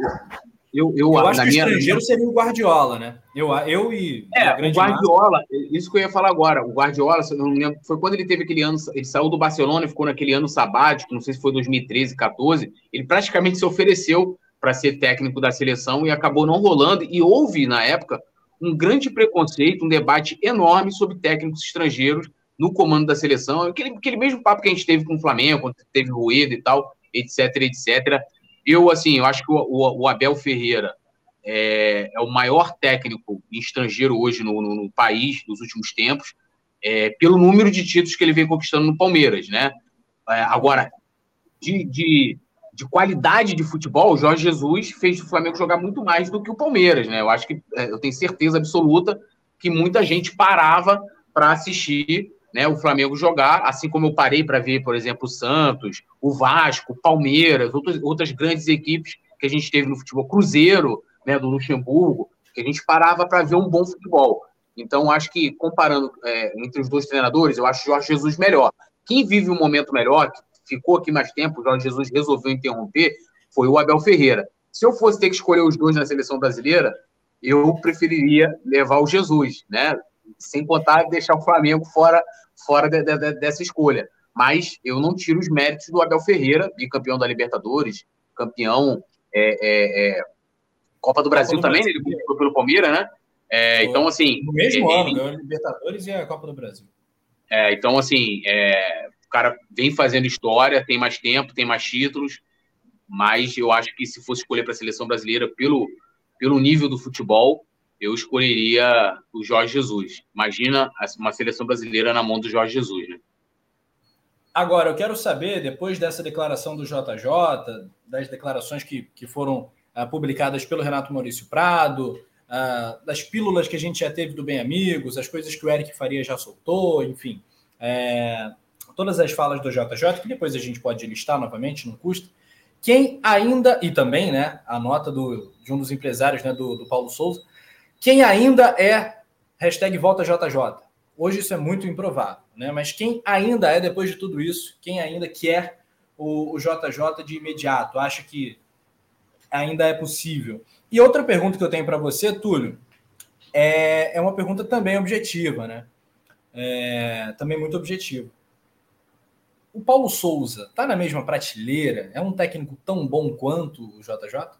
eu, eu, eu acho que o estrangeiro seria o Guardiola, né? Eu, eu e é, o Guardiola, massa... isso que eu ia falar agora. O Guardiola, não lembro, foi quando ele teve aquele ano, ele saiu do Barcelona e ficou naquele ano sabático, não sei se foi 2013, 14. Ele praticamente se ofereceu para ser técnico da seleção e acabou não rolando. E houve na época um grande preconceito, um debate enorme sobre técnicos estrangeiros no comando da seleção. Aquele, aquele mesmo papo que a gente teve com o Flamengo, quando teve Rueda e tal, etc, etc. Eu, assim, eu acho que o, o, o Abel Ferreira é, é, o maior técnico estrangeiro hoje no, no, no país, nos últimos tempos, é, pelo número de títulos que ele vem conquistando no Palmeiras, né? É, agora, de, de de qualidade de futebol, o Jorge Jesus fez o Flamengo jogar muito mais do que o Palmeiras, né? Eu acho que é, eu tenho certeza absoluta que muita gente parava para assistir né, o Flamengo jogar, assim como eu parei para ver, por exemplo, o Santos, o Vasco, o Palmeiras, outras, outras grandes equipes que a gente teve no futebol, Cruzeiro, né, do Luxemburgo, que a gente parava para ver um bom futebol. Então, acho que comparando é, entre os dois treinadores, eu acho o Jorge Jesus melhor. Quem vive um momento melhor, ficou aqui mais tempo, o Jorge Jesus resolveu interromper, foi o Abel Ferreira. Se eu fosse ter que escolher os dois na seleção brasileira, eu preferiria levar o Jesus, né? Sem contar deixar o Flamengo fora, fora de, de, de, dessa escolha. Mas eu não tiro os méritos do Abel Ferreira, bicampeão da Libertadores, campeão é, é, é, Copa do Brasil Copa do também, Brasil. ele foi pelo Palmeiras, né? É, então, assim. No mesmo ele, ano, ganhou a Libertadores e a Copa do Brasil. É, então, assim, é, cara vem fazendo história, tem mais tempo, tem mais títulos, mas eu acho que se fosse escolher para a seleção brasileira pelo, pelo nível do futebol, eu escolheria o Jorge Jesus. Imagina uma seleção brasileira na mão do Jorge Jesus, né? Agora, eu quero saber, depois dessa declaração do JJ, das declarações que, que foram uh, publicadas pelo Renato Maurício Prado, uh, das pílulas que a gente já teve do Bem Amigos, as coisas que o Eric Faria já soltou, enfim. É, todas as falas do JJ, que depois a gente pode listar novamente, não custa. Quem ainda, e também né, a nota do, de um dos empresários né, do, do Paulo Souza, quem ainda é hashtag volta JJ. Hoje isso é muito improvável, né? mas quem ainda é, depois de tudo isso, quem ainda quer o, o JJ de imediato, acha que ainda é possível. E outra pergunta que eu tenho para você, Túlio, é, é uma pergunta também objetiva, né? É, também muito objetiva. o Paulo Souza está na mesma prateleira? É um técnico tão bom quanto o JJ?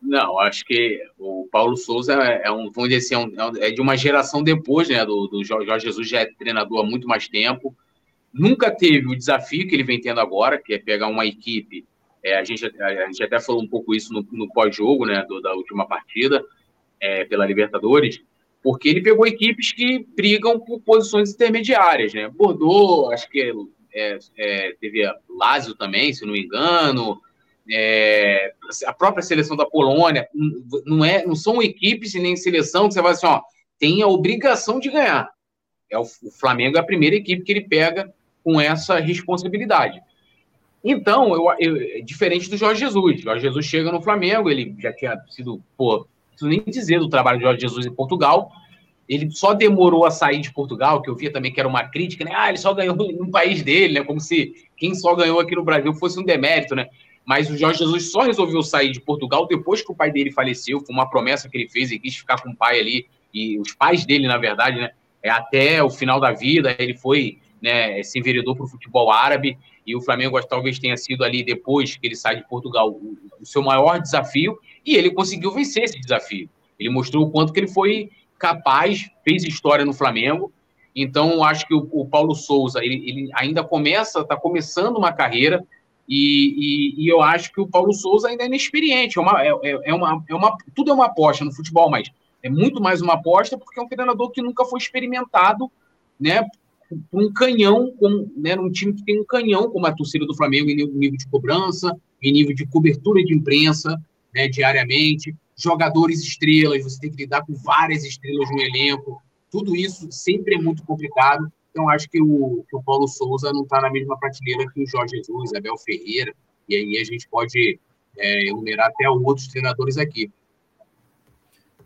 Não, acho que o Paulo Souza é, é um, vamos dizer assim, é, um, é, de uma geração depois, né? Do, do Jorge Jesus já é treinador há muito mais tempo. Nunca teve o desafio que ele vem tendo agora, que é pegar uma equipe. É, a, gente, a, gente até falou um pouco isso no, no pós-jogo, né? Do, da última partida é, pela Libertadores, porque ele pegou equipes que brigam por posições intermediárias, né? Bordeaux, acho que é, é, teve Lazio também, se não me engano é, a própria seleção da Polônia, não, é, não são equipes nem seleção que você vai assim, ó, tem a obrigação de ganhar. É o, o Flamengo é a primeira equipe que ele pega com essa responsabilidade. Então, eu, eu, diferente do Jorge Jesus. Jorge Jesus chega no Flamengo, ele já tinha sido, pô, não nem dizer do trabalho de Jorge Jesus em Portugal. Ele só demorou a sair de Portugal, que eu via também que era uma crítica, né? Ah, ele só ganhou (laughs) no país dele, né? Como se quem só ganhou aqui no Brasil fosse um demérito, né? Mas o Jorge Jesus só resolveu sair de Portugal depois que o pai dele faleceu, foi uma promessa que ele fez, ele quis ficar com o pai ali, e os pais dele, na verdade, né, é, até o final da vida, ele foi, né, se enveredou para o futebol árabe, e o Flamengo talvez tenha sido ali, depois que ele sai de Portugal, o, o seu maior desafio, e ele conseguiu vencer esse desafio. Ele mostrou o quanto que ele foi capaz, fez história no Flamengo, então acho que o, o Paulo Souza, ele, ele ainda começa, está começando uma carreira, e, e, e, eu acho que o Paulo Souza ainda é inexperiente. É uma, é, é, é, uma, é uma, tudo é uma aposta no futebol, mas é muito mais uma aposta porque é um treinador que nunca foi experimentado né, por um canhão, com, né, num time que tem um canhão, como a torcida do Flamengo, em nível de cobrança, em nível de cobertura de imprensa né, diariamente, jogadores estrelas, você tem que lidar com várias estrelas no elenco. Tudo isso sempre é muito complicado. Então, acho que o, que o Paulo Souza não está na mesma prateleira que o Jorge Jesus, Abel Ferreira, e aí a gente pode é, enumerar até outros treinadores aqui.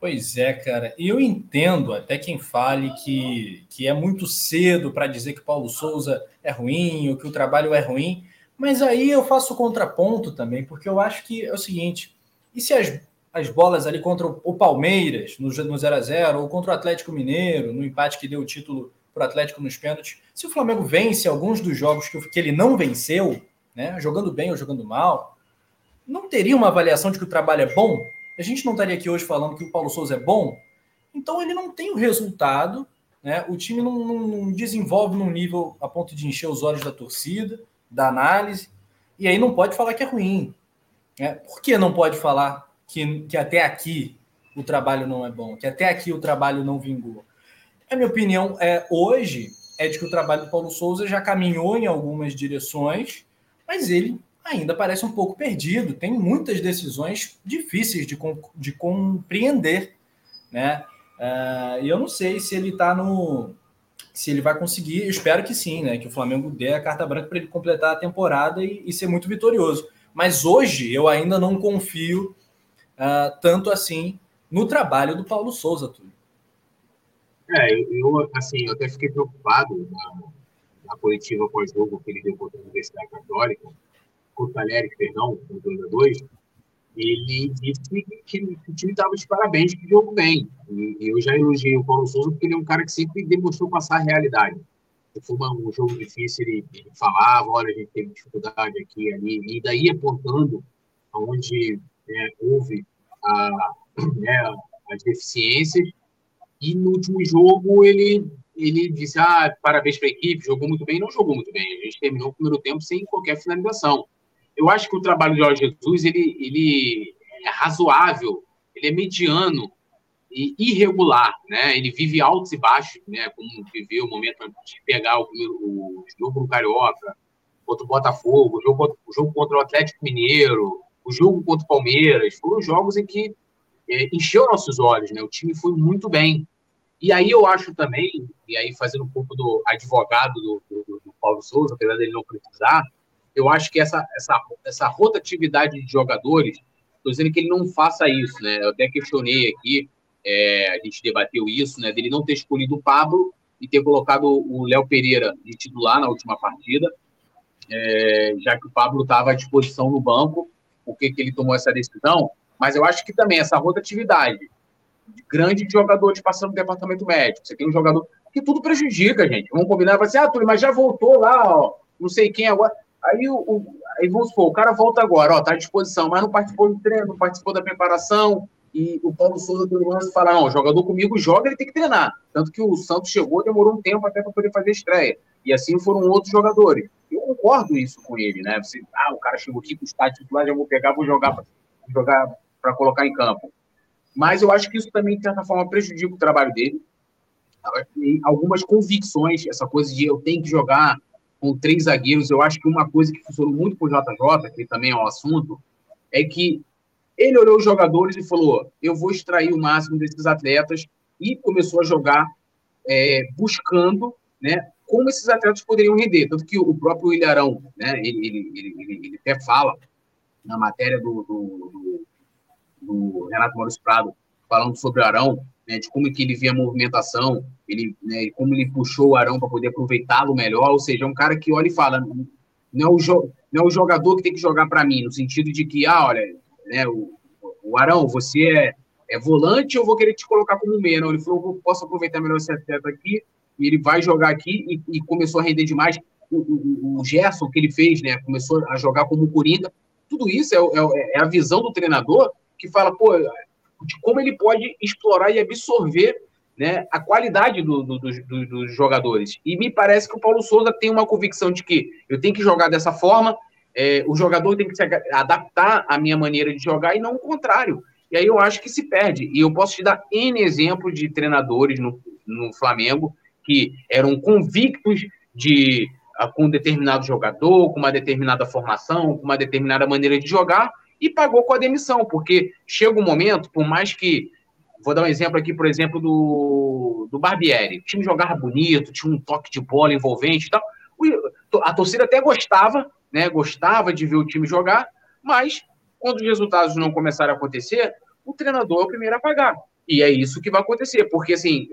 Pois é, cara. Eu entendo até quem fale que, que é muito cedo para dizer que Paulo Souza é ruim ou que o trabalho é ruim, mas aí eu faço o contraponto também, porque eu acho que é o seguinte: e se as, as bolas ali contra o Palmeiras, no, no 0 a 0 ou contra o Atlético Mineiro, no empate que deu o título para o Atlético nos pênaltis. Se o Flamengo vence alguns dos jogos que, ele não venceu, né, jogando bem ou jogando mal, não teria uma avaliação de que o trabalho é bom? A gente não estaria aqui hoje falando que o Paulo Souza é bom? Então ele não tem o resultado, né? o time não, não, não desenvolve num nível a ponto de encher os olhos da torcida, da análise, e aí não pode falar que é ruim. Né? Por que não pode falar que, que até aqui o trabalho não é bom, que até aqui o trabalho não vingou? A minha opinião é hoje é de que o trabalho do Paulo Souza já caminhou em algumas direções, mas ele ainda parece um pouco perdido. Tem muitas decisões difíceis de, de compreender, né? Uh, e eu não sei se ele está no, se ele vai conseguir. Eu espero que sim, né? Que o Flamengo dê a carta branca para ele completar a temporada e, e, ser muito vitorioso. Mas hoje eu ainda não confio uh, tanto assim no trabalho do Paulo Souza, Túlio. É, eu, assim, eu até fiquei preocupado na, na coletiva pós-jogo que ele deu contra a Universidade Católica, contra o Talheres, perdão, com 2 a 2 ele disse que, que o time estava de parabéns, que jogou bem. E, e, eu já elogiei o Paulo Souza porque ele é um cara que sempre demonstrou passar a realidade. Se for uma, um jogo difícil, ele, ele, falava, olha, a gente teve dificuldade aqui e ali, e daí apontando onde né, houve a, né, as deficiências, e no último jogo ele, ele disse: Ah, parabéns para a equipe, jogou muito bem. Não jogou muito bem. A gente terminou o primeiro tempo sem qualquer finalização. Eu acho que o trabalho de Jorge Jesus ele, ele é razoável, ele é mediano e irregular, né? Ele vive altos e baixos, né? Como viveu o momento de pegar o, o jogo no Carioca, contra o Botafogo, o jogo, o jogo contra o Atlético Mineiro, o jogo contra o Palmeiras. Foram jogos em que é, encheu nossos olhos, né? O time foi muito bem. E aí eu acho também, e aí fazendo um pouco do advogado do, do, do Paulo Souza, apesar dele não precisar, eu acho que essa, essa, essa rotatividade de jogadores, estou dizendo que ele não faça isso, né? Eu até questionei aqui, é, a gente debateu isso, né? Dele não ter escolhido o Pablo e ter colocado o Léo Pereira de titular na última partida, é, já que o Pablo estava à disposição no banco, por que ele tomou essa decisão? Mas eu acho que também essa rotatividade grande de jogadores passando no departamento médico. Você tem um jogador. que tudo prejudica, gente. Vamos combinar, vai assim, ah, Túlio, mas já voltou lá, ó, não sei quem agora. Aí, o, o, aí vamos supor, o cara volta agora, ó, tá à disposição, mas não participou do treino, não participou da preparação, e o Paulo Souza do lance fala, não, jogador comigo joga, ele tem que treinar. Tanto que o Santos chegou, demorou um tempo até para poder fazer estreia. E assim foram outros jogadores. Eu concordo isso com ele, né? Você, ah, o cara chegou aqui com o estádio titular, já vou pegar, vou jogar para jogar para colocar em campo. Mas eu acho que isso também, de certa forma, prejudica o trabalho dele. Algumas convicções, essa coisa de eu tenho que jogar com três zagueiros, eu acho que uma coisa que funcionou muito com o JJ, que também é um assunto, é que ele olhou os jogadores e falou: eu vou extrair o máximo desses atletas, e começou a jogar é, buscando né, como esses atletas poderiam render. Tanto que o próprio Ilharão, né, ele, ele, ele, ele até fala na matéria do, do, do, do Renato Maurício Prado, falando sobre o Arão, né, de como que ele via a movimentação, ele, né, como ele puxou o Arão para poder aproveitá-lo melhor, ou seja, é um cara que olha e fala, não é o, não é o jogador que tem que jogar para mim, no sentido de que, ah, olha, né, o, o Arão, você é, é volante, eu vou querer te colocar como meia, não, ele falou, eu posso aproveitar melhor esse atleta aqui, e ele vai jogar aqui, e, e começou a render demais, o, o, o, Gerson que ele fez, né, começou a jogar como Coringa, tudo isso é, é, é a visão do treinador que fala, pô, de como ele pode explorar e absorver né, a qualidade do, do, do, dos jogadores. E me parece que o Paulo Souza tem uma convicção de que eu tenho que jogar dessa forma, é, o jogador tem que se adaptar à minha maneira de jogar e não o contrário. E aí eu acho que se perde. E eu posso te dar N exemplo de treinadores no, no Flamengo que eram convictos de ah, com um determinado jogador, com uma determinada formação, com uma determinada maneira de jogar, e pagou com a demissão, porque chega um momento, por mais que. Vou dar um exemplo aqui, por exemplo, do, do Barbieri. O time jogava bonito, tinha um toque de bola envolvente e tal. A torcida até gostava, né? Gostava de ver o time jogar, mas quando os resultados não começaram a acontecer, o treinador é o primeiro a pagar. E é isso que vai acontecer, porque assim,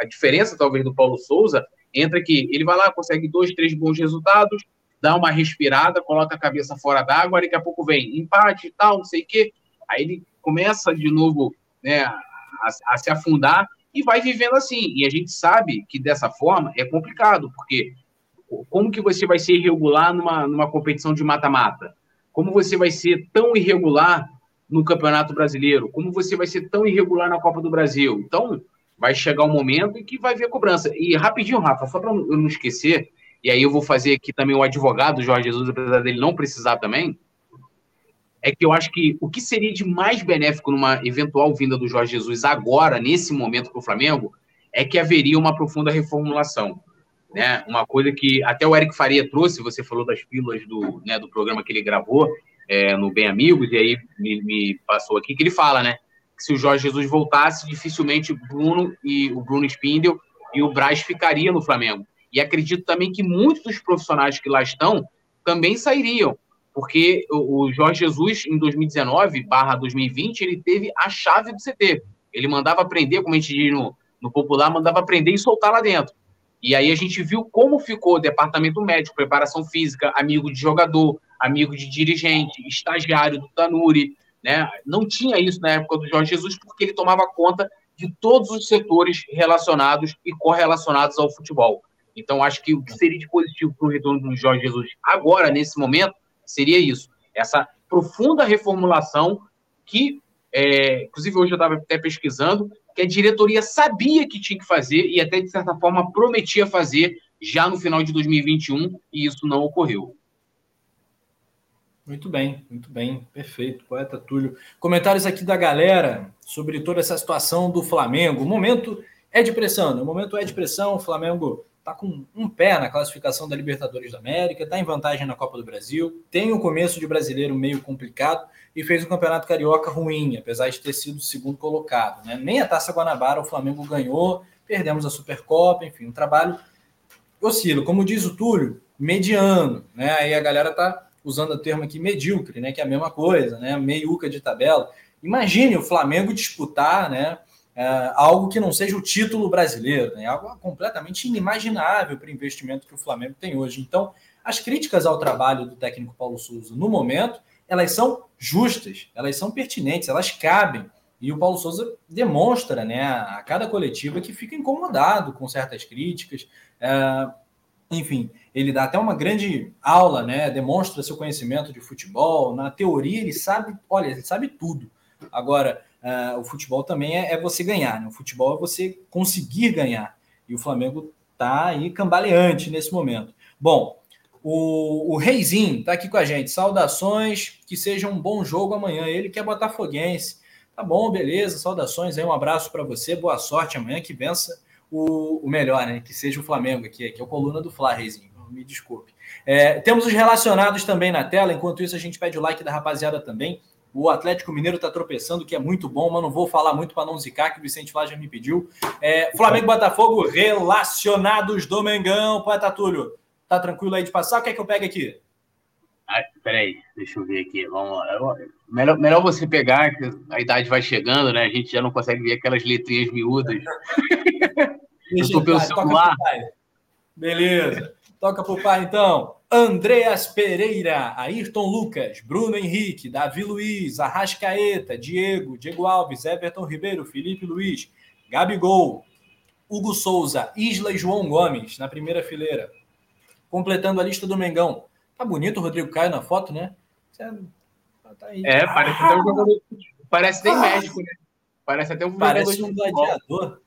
a diferença talvez do Paulo Souza entra que ele vai lá, consegue dois, três bons resultados, dá uma respirada, coloca a cabeça fora d'água, daqui a pouco vem empate e tal, não sei o quê. Aí ele começa de novo né, a, a, se afundar e vai vivendo assim. E a gente sabe que dessa forma é complicado, porque como que você vai ser irregular numa, numa competição de mata-mata? Como você vai ser tão irregular no Campeonato Brasileiro? Como você vai ser tão irregular na Copa do Brasil? Então, vai chegar um momento em que vai ver a cobrança. E rapidinho, Rafa, só para eu não esquecer, e aí eu vou fazer aqui também o advogado do Jorge Jesus, apesar dele não precisar também, é que eu acho que o que seria de mais benéfico numa eventual vinda do Jorge Jesus agora, nesse momento para o Flamengo, é que haveria uma profunda reformulação. Né? Uma coisa que até o Eric Faria trouxe, você falou das pílulas do, né, do programa que ele gravou é, no Bem Amigos, e aí me, me, passou aqui, que ele fala, né? Que se o Jorge Jesus voltasse, dificilmente Bruno e o Bruno Spindel e o Braz ficaria no Flamengo. E acredito também que muitos dos profissionais que lá estão também sairiam, porque o Jorge Jesus, em 2019 barra 2020, ele teve a chave do CT. Ele mandava aprender, como a gente diz no, no popular, mandava aprender e soltar lá dentro. E aí a gente viu como ficou o departamento médico, preparação física, amigo de jogador, amigo de dirigente, estagiário do Tanuri, né? Não tinha isso na época do Jorge Jesus, porque ele tomava conta de todos os setores relacionados e correlacionados ao futebol. Então, acho que o que seria de positivo para o retorno do Jorge Jesus agora, nesse momento, seria isso. Essa profunda reformulação que, é, inclusive, hoje eu estava até pesquisando, que a diretoria sabia que tinha que fazer e até, de certa forma, prometia fazer já no final de 2021 e isso não ocorreu. Muito bem, muito bem, perfeito, poeta Túlio. Comentários aqui da galera sobre toda essa situação do Flamengo. O momento é de pressão, né? o momento é de pressão. O Flamengo está com um pé na classificação da Libertadores da América, está em vantagem na Copa do Brasil, tem um começo de brasileiro meio complicado e fez um campeonato carioca ruim, apesar de ter sido o segundo colocado. Né? Nem a Taça Guanabara o Flamengo ganhou, perdemos a Supercopa, enfim, um trabalho oscila. Como diz o Túlio, mediano. Né? Aí a galera está usando o termo aqui medíocre, né? que é a mesma coisa, né? meiuca de tabela. Imagine o Flamengo disputar né, é, algo que não seja o título brasileiro, né? algo completamente inimaginável para o investimento que o Flamengo tem hoje. Então, as críticas ao trabalho do técnico Paulo Souza no momento, elas são justas, elas são pertinentes, elas cabem. E o Paulo Souza demonstra, né, a cada coletiva que fica incomodado com certas críticas. É, enfim, ele dá até uma grande aula, né? Demonstra seu conhecimento de futebol. Na teoria, ele sabe, olha, ele sabe tudo. Agora, uh, o futebol também é, é, você ganhar, né? O futebol é você conseguir ganhar. E o Flamengo tá aí cambaleante nesse momento. Bom, o, o Reizinho tá aqui com a gente. Saudações, que seja um bom jogo amanhã. Ele que é botafoguense. Tá bom, beleza. Saudações aí, um abraço para você. Boa sorte amanhã, que vença o, o, melhor, né? Que seja o Flamengo aqui, que é o coluna do Fla, Reizinho. Me desculpe. É, temos os relacionados também na tela. Enquanto isso, a gente pede o like da rapaziada também. O Atlético Mineiro está tropeçando, que é muito bom, mas não vou falar muito para não zicar, que o Vicente Flá já me pediu. É, Flamengo e Botafogo relacionados do Mengão. Poeta Túlio, tá tranquilo aí de passar? O que é que eu pego aqui? Ah, peraí, deixa eu ver aqui. Vamos lá. Melhor, melhor você pegar, que a idade vai chegando, né? A gente já não consegue ver aquelas letrinhas miúdas. (laughs) eu tô pelo celular. Beleza. Toca pro pai, então. Andreas Pereira, Ayrton Lucas, Bruno Henrique, Davi Luiz, Arrascaeta, Diego, Diego Alves, Everton Ribeiro, Felipe Luiz, Gabigol, Hugo Souza, Isla e João Gomes na primeira fileira. Completando a lista do Mengão. Tá bonito o Rodrigo Caio na foto, né? Tá é, parece até um jogador. Parece nem médico, né? Parece até um Parece um gladiador.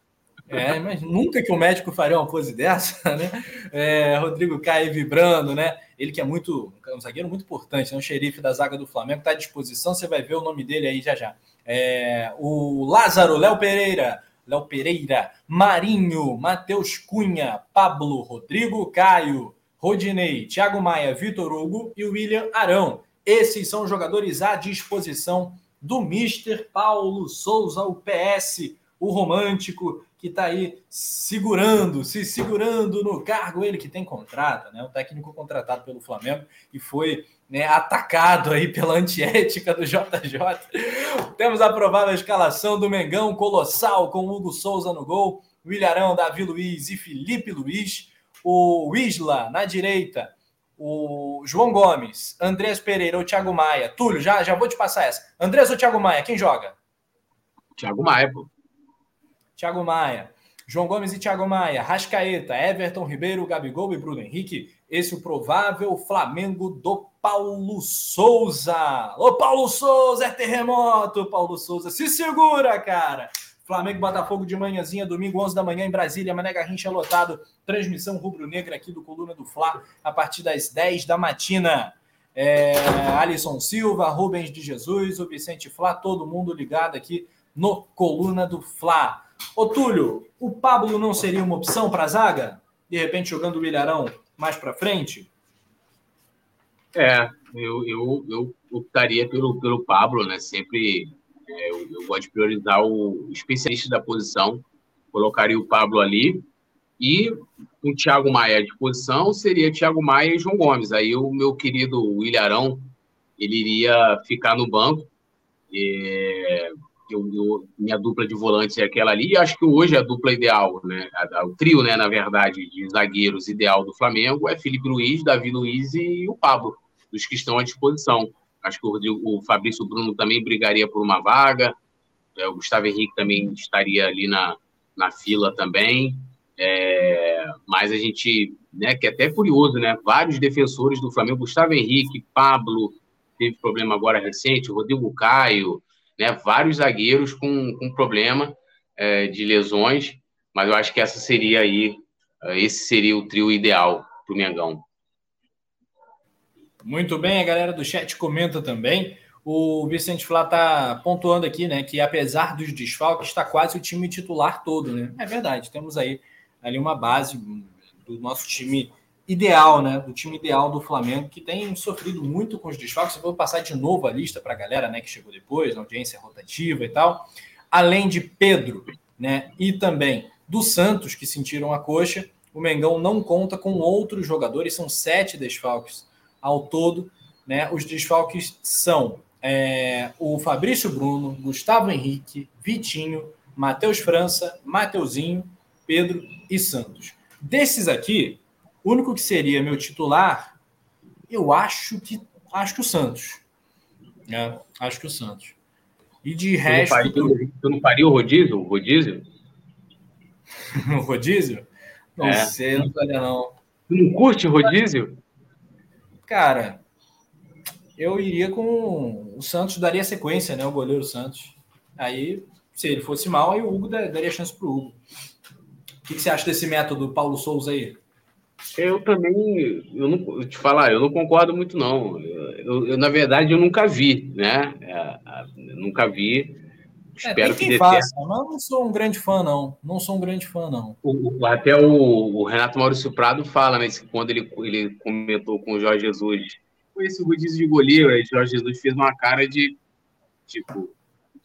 É, mas nunca que o médico faria uma pose dessa, (laughs) né? É, Rodrigo Caio vibrando, né? Ele que é muito, um zagueiro muito importante, né? um xerife da zaga do Flamengo, está à disposição, você vai ver o nome dele aí já já. É, o Lázaro, Léo Pereira, Léo Pereira, Marinho, Matheus Cunha, Pablo, Rodrigo Caio, Rodinei, Thiago Maia, Vitor Hugo e William Arão. Esses são os jogadores à disposição do Mister Paulo Souza, o PS, o romântico, que está aí segurando, se segurando no cargo, ele que tem contrato, né? O técnico contratado pelo Flamengo e foi né, atacado aí pela antiética do JJ. Temos aprovada a escalação do Mengão Colossal com Hugo Souza no gol, Willarão, Davi Luiz e Felipe Luiz, o Isla na direita, o João Gomes, Andrés Pereira ou Thiago Maia. Túlio, já, já vou te passar essa. Andrés ou Thiago Maia, quem joga? Thiago Maia, pô. Thiago Maia. João Gomes e Thiago Maia, Rascaeta, Everton Ribeiro, Gabigol e Bruno Henrique. Esse o provável Flamengo do Paulo Souza. Ô, Paulo Souza, é terremoto, Paulo Souza. Se segura, cara. Flamengo Botafogo de manhãzinha, domingo, 11 da manhã em Brasília, Mané Garrincha lotado. Transmissão rubro-negra aqui do Coluna do Fla, a partir das 10 da matina. É, Alisson Silva, Rubens de Jesus, o Vicente Fla, todo mundo ligado aqui no Coluna do Fla. Ô Túlio, o Pablo não seria uma opção para a zaga? De repente jogando o Milharão mais para frente? É, eu, eu, eu optaria pelo, pelo Pablo, né? Sempre é, eu, eu, gosto de priorizar o especialista da posição. Colocaria o Pablo ali. E o Thiago Maia à disposição seria Thiago Maia e João Gomes. Aí o meu querido Willarão, ele iria ficar no banco. É, eu, eu, minha dupla de volantes é aquela ali, e acho que hoje a dupla ideal, né? o trio, né, na verdade, de zagueiros ideal do Flamengo é Felipe Luiz, Davi Luiz e o Pablo, dos que estão à disposição. Acho que o, Rodrigo, o Fabrício Bruno também brigaria por uma vaga, é, o Gustavo Henrique também estaria ali na, na fila também. É, mas a gente, né, que é até curioso, né? Vários defensores do Flamengo, Gustavo Henrique, Pablo, teve problema agora recente, Rodrigo Caio, né? Vários zagueiros com, com problema é, de lesões, mas eu acho que essa seria aí, é, esse seria o trio ideal para o Mengão. Muito bem, a galera do chat comenta também. O Vicente Flá está pontuando aqui, né, que apesar dos desfalques, está quase o time titular todo, né? É verdade, temos aí ali uma base do nosso time ideal, né? Do time ideal do Flamengo, que tem sofrido muito com os desfalques. Eu vou passar de novo a lista para a galera, né, que chegou depois, na audiência rotativa e tal. Além de Pedro, né, e também do Santos, que sentiram a coxa, o Mengão não conta com outros jogadores, são sete desfalques ao todo. Né? Os desfalques são é, o Fabrício Bruno, Gustavo Henrique, Vitinho, Matheus França, Mateuzinho, Pedro e Santos. Desses aqui, o único que seria meu titular, eu acho que acho que o Santos. É, acho que o Santos. E de resto. Tu não faria, tu não faria o rodízio? O rodízio? (laughs) o rodízio? Não é. sei, não faria, não. Tu não curte rodízio? Cara, eu iria com o Santos, daria sequência, né? O goleiro Santos. Aí, se ele fosse mal, aí o Hugo daria chance pro Hugo. O que, que você acha desse método, Paulo Souza aí? Eu também, eu não eu te falar, eu não concordo muito não. Eu, eu, na verdade eu nunca vi, né? É, nunca vi. É, Espero é, que dê faça, certo. Mas não sou um grande fã não. Não sou um grande fã não. O, até o, o, Renato Maurício Prado fala, né? Quando ele, ele comentou com o Jorge Jesus, com esse rodízio de goleiro, aí Jorge Jesus fez uma cara de tipo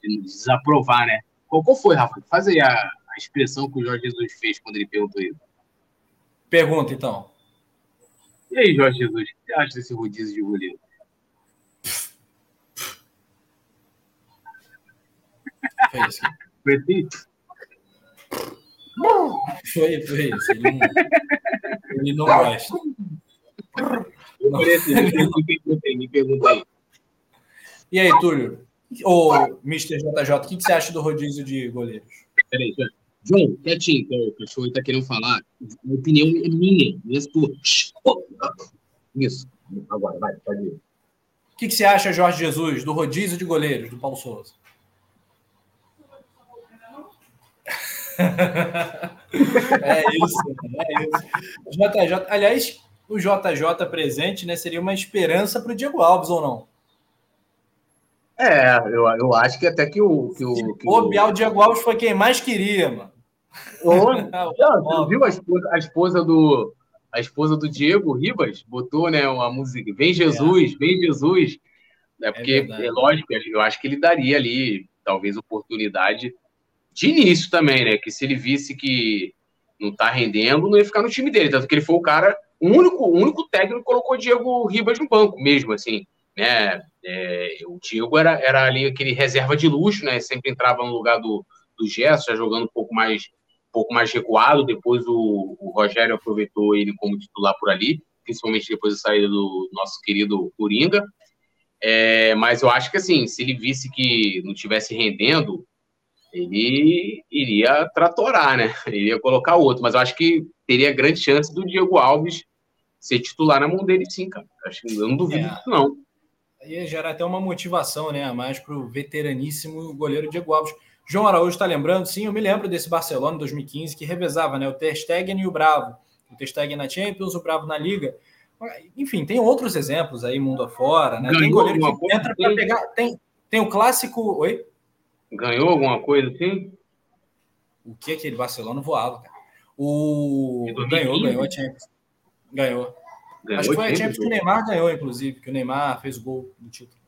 de desaprovar, né? Qual, qual foi, Rafa? Faz aí a, a expressão que o Jorge Jesus fez quando ele perguntou isso. Pergunta, então. E aí, Jorge Jesus, o que você acha desse rodízio de goleiro? Foi isso. Foi assim? Foi, foi isso. Ele não, ele não gosta. Eu me perguntei, me perguntei. E aí, Túlio? Ou Mr. JJ, o que você acha do rodízio de goleiros? Peraí, João, quietinho, que o cachorro está querendo falar. A opinião é minha, não é sua. Isso. Agora, vai, pode ir. O que, que você acha, Jorge Jesus, do rodízio de goleiros do Paulo Souza? (laughs) é isso, é isso. JJ, aliás, o JJ presente né, seria uma esperança para o Diego Alves ou não? É, eu, eu acho que até que o. Que o, que o Bial Diego Alves foi quem mais queria, mano. (laughs) Não, viu a esposa, a esposa, do a esposa do Diego Ribas botou né uma música Vem Jesus, é. vem Jesus, é porque é, é, lógico, eu acho que ele daria ali talvez oportunidade de início também, né? Que se ele visse que não tá rendendo, não ia ficar no time dele, tanto que ele foi o cara, o único, o único técnico que colocou o Diego Ribas no banco mesmo, assim, né? É, o Diego era, era ali aquele reserva de luxo, né? Sempre entrava no lugar do, do Gerson, já jogando um pouco mais pouco mais recuado. Depois o, o, Rogério aproveitou ele como titular por ali, principalmente depois da saída do nosso querido Coringa. É, mas eu acho que assim, se ele visse que não estivesse rendendo, ele iria tratorar, né? Ele iria colocar outro. Mas eu acho que teria grande chance do Diego Alves ser titular na mão dele, sim, cara. Acho eu não duvido é. não. Ia gerar até uma motivação, né? A mais para o veteraníssimo goleiro Diego Alves. João Araújo está lembrando, sim, eu me lembro desse Barcelona 2015 que revezava né, o Ter Stegen e o Bravo. O Ter Stegen na Champions, o Bravo na Liga. Enfim, tem outros exemplos aí, mundo afora. Né? Tem goleiro que entra para pegar. Tem, tem o clássico. Oi? Ganhou alguma coisa assim? O que aquele Barcelona voava, cara? O... Ganhou, ganhou a Champions. Ganhou. ganhou Acho que foi a Champions que o Neymar ganhou, inclusive, que o Neymar fez o gol do título.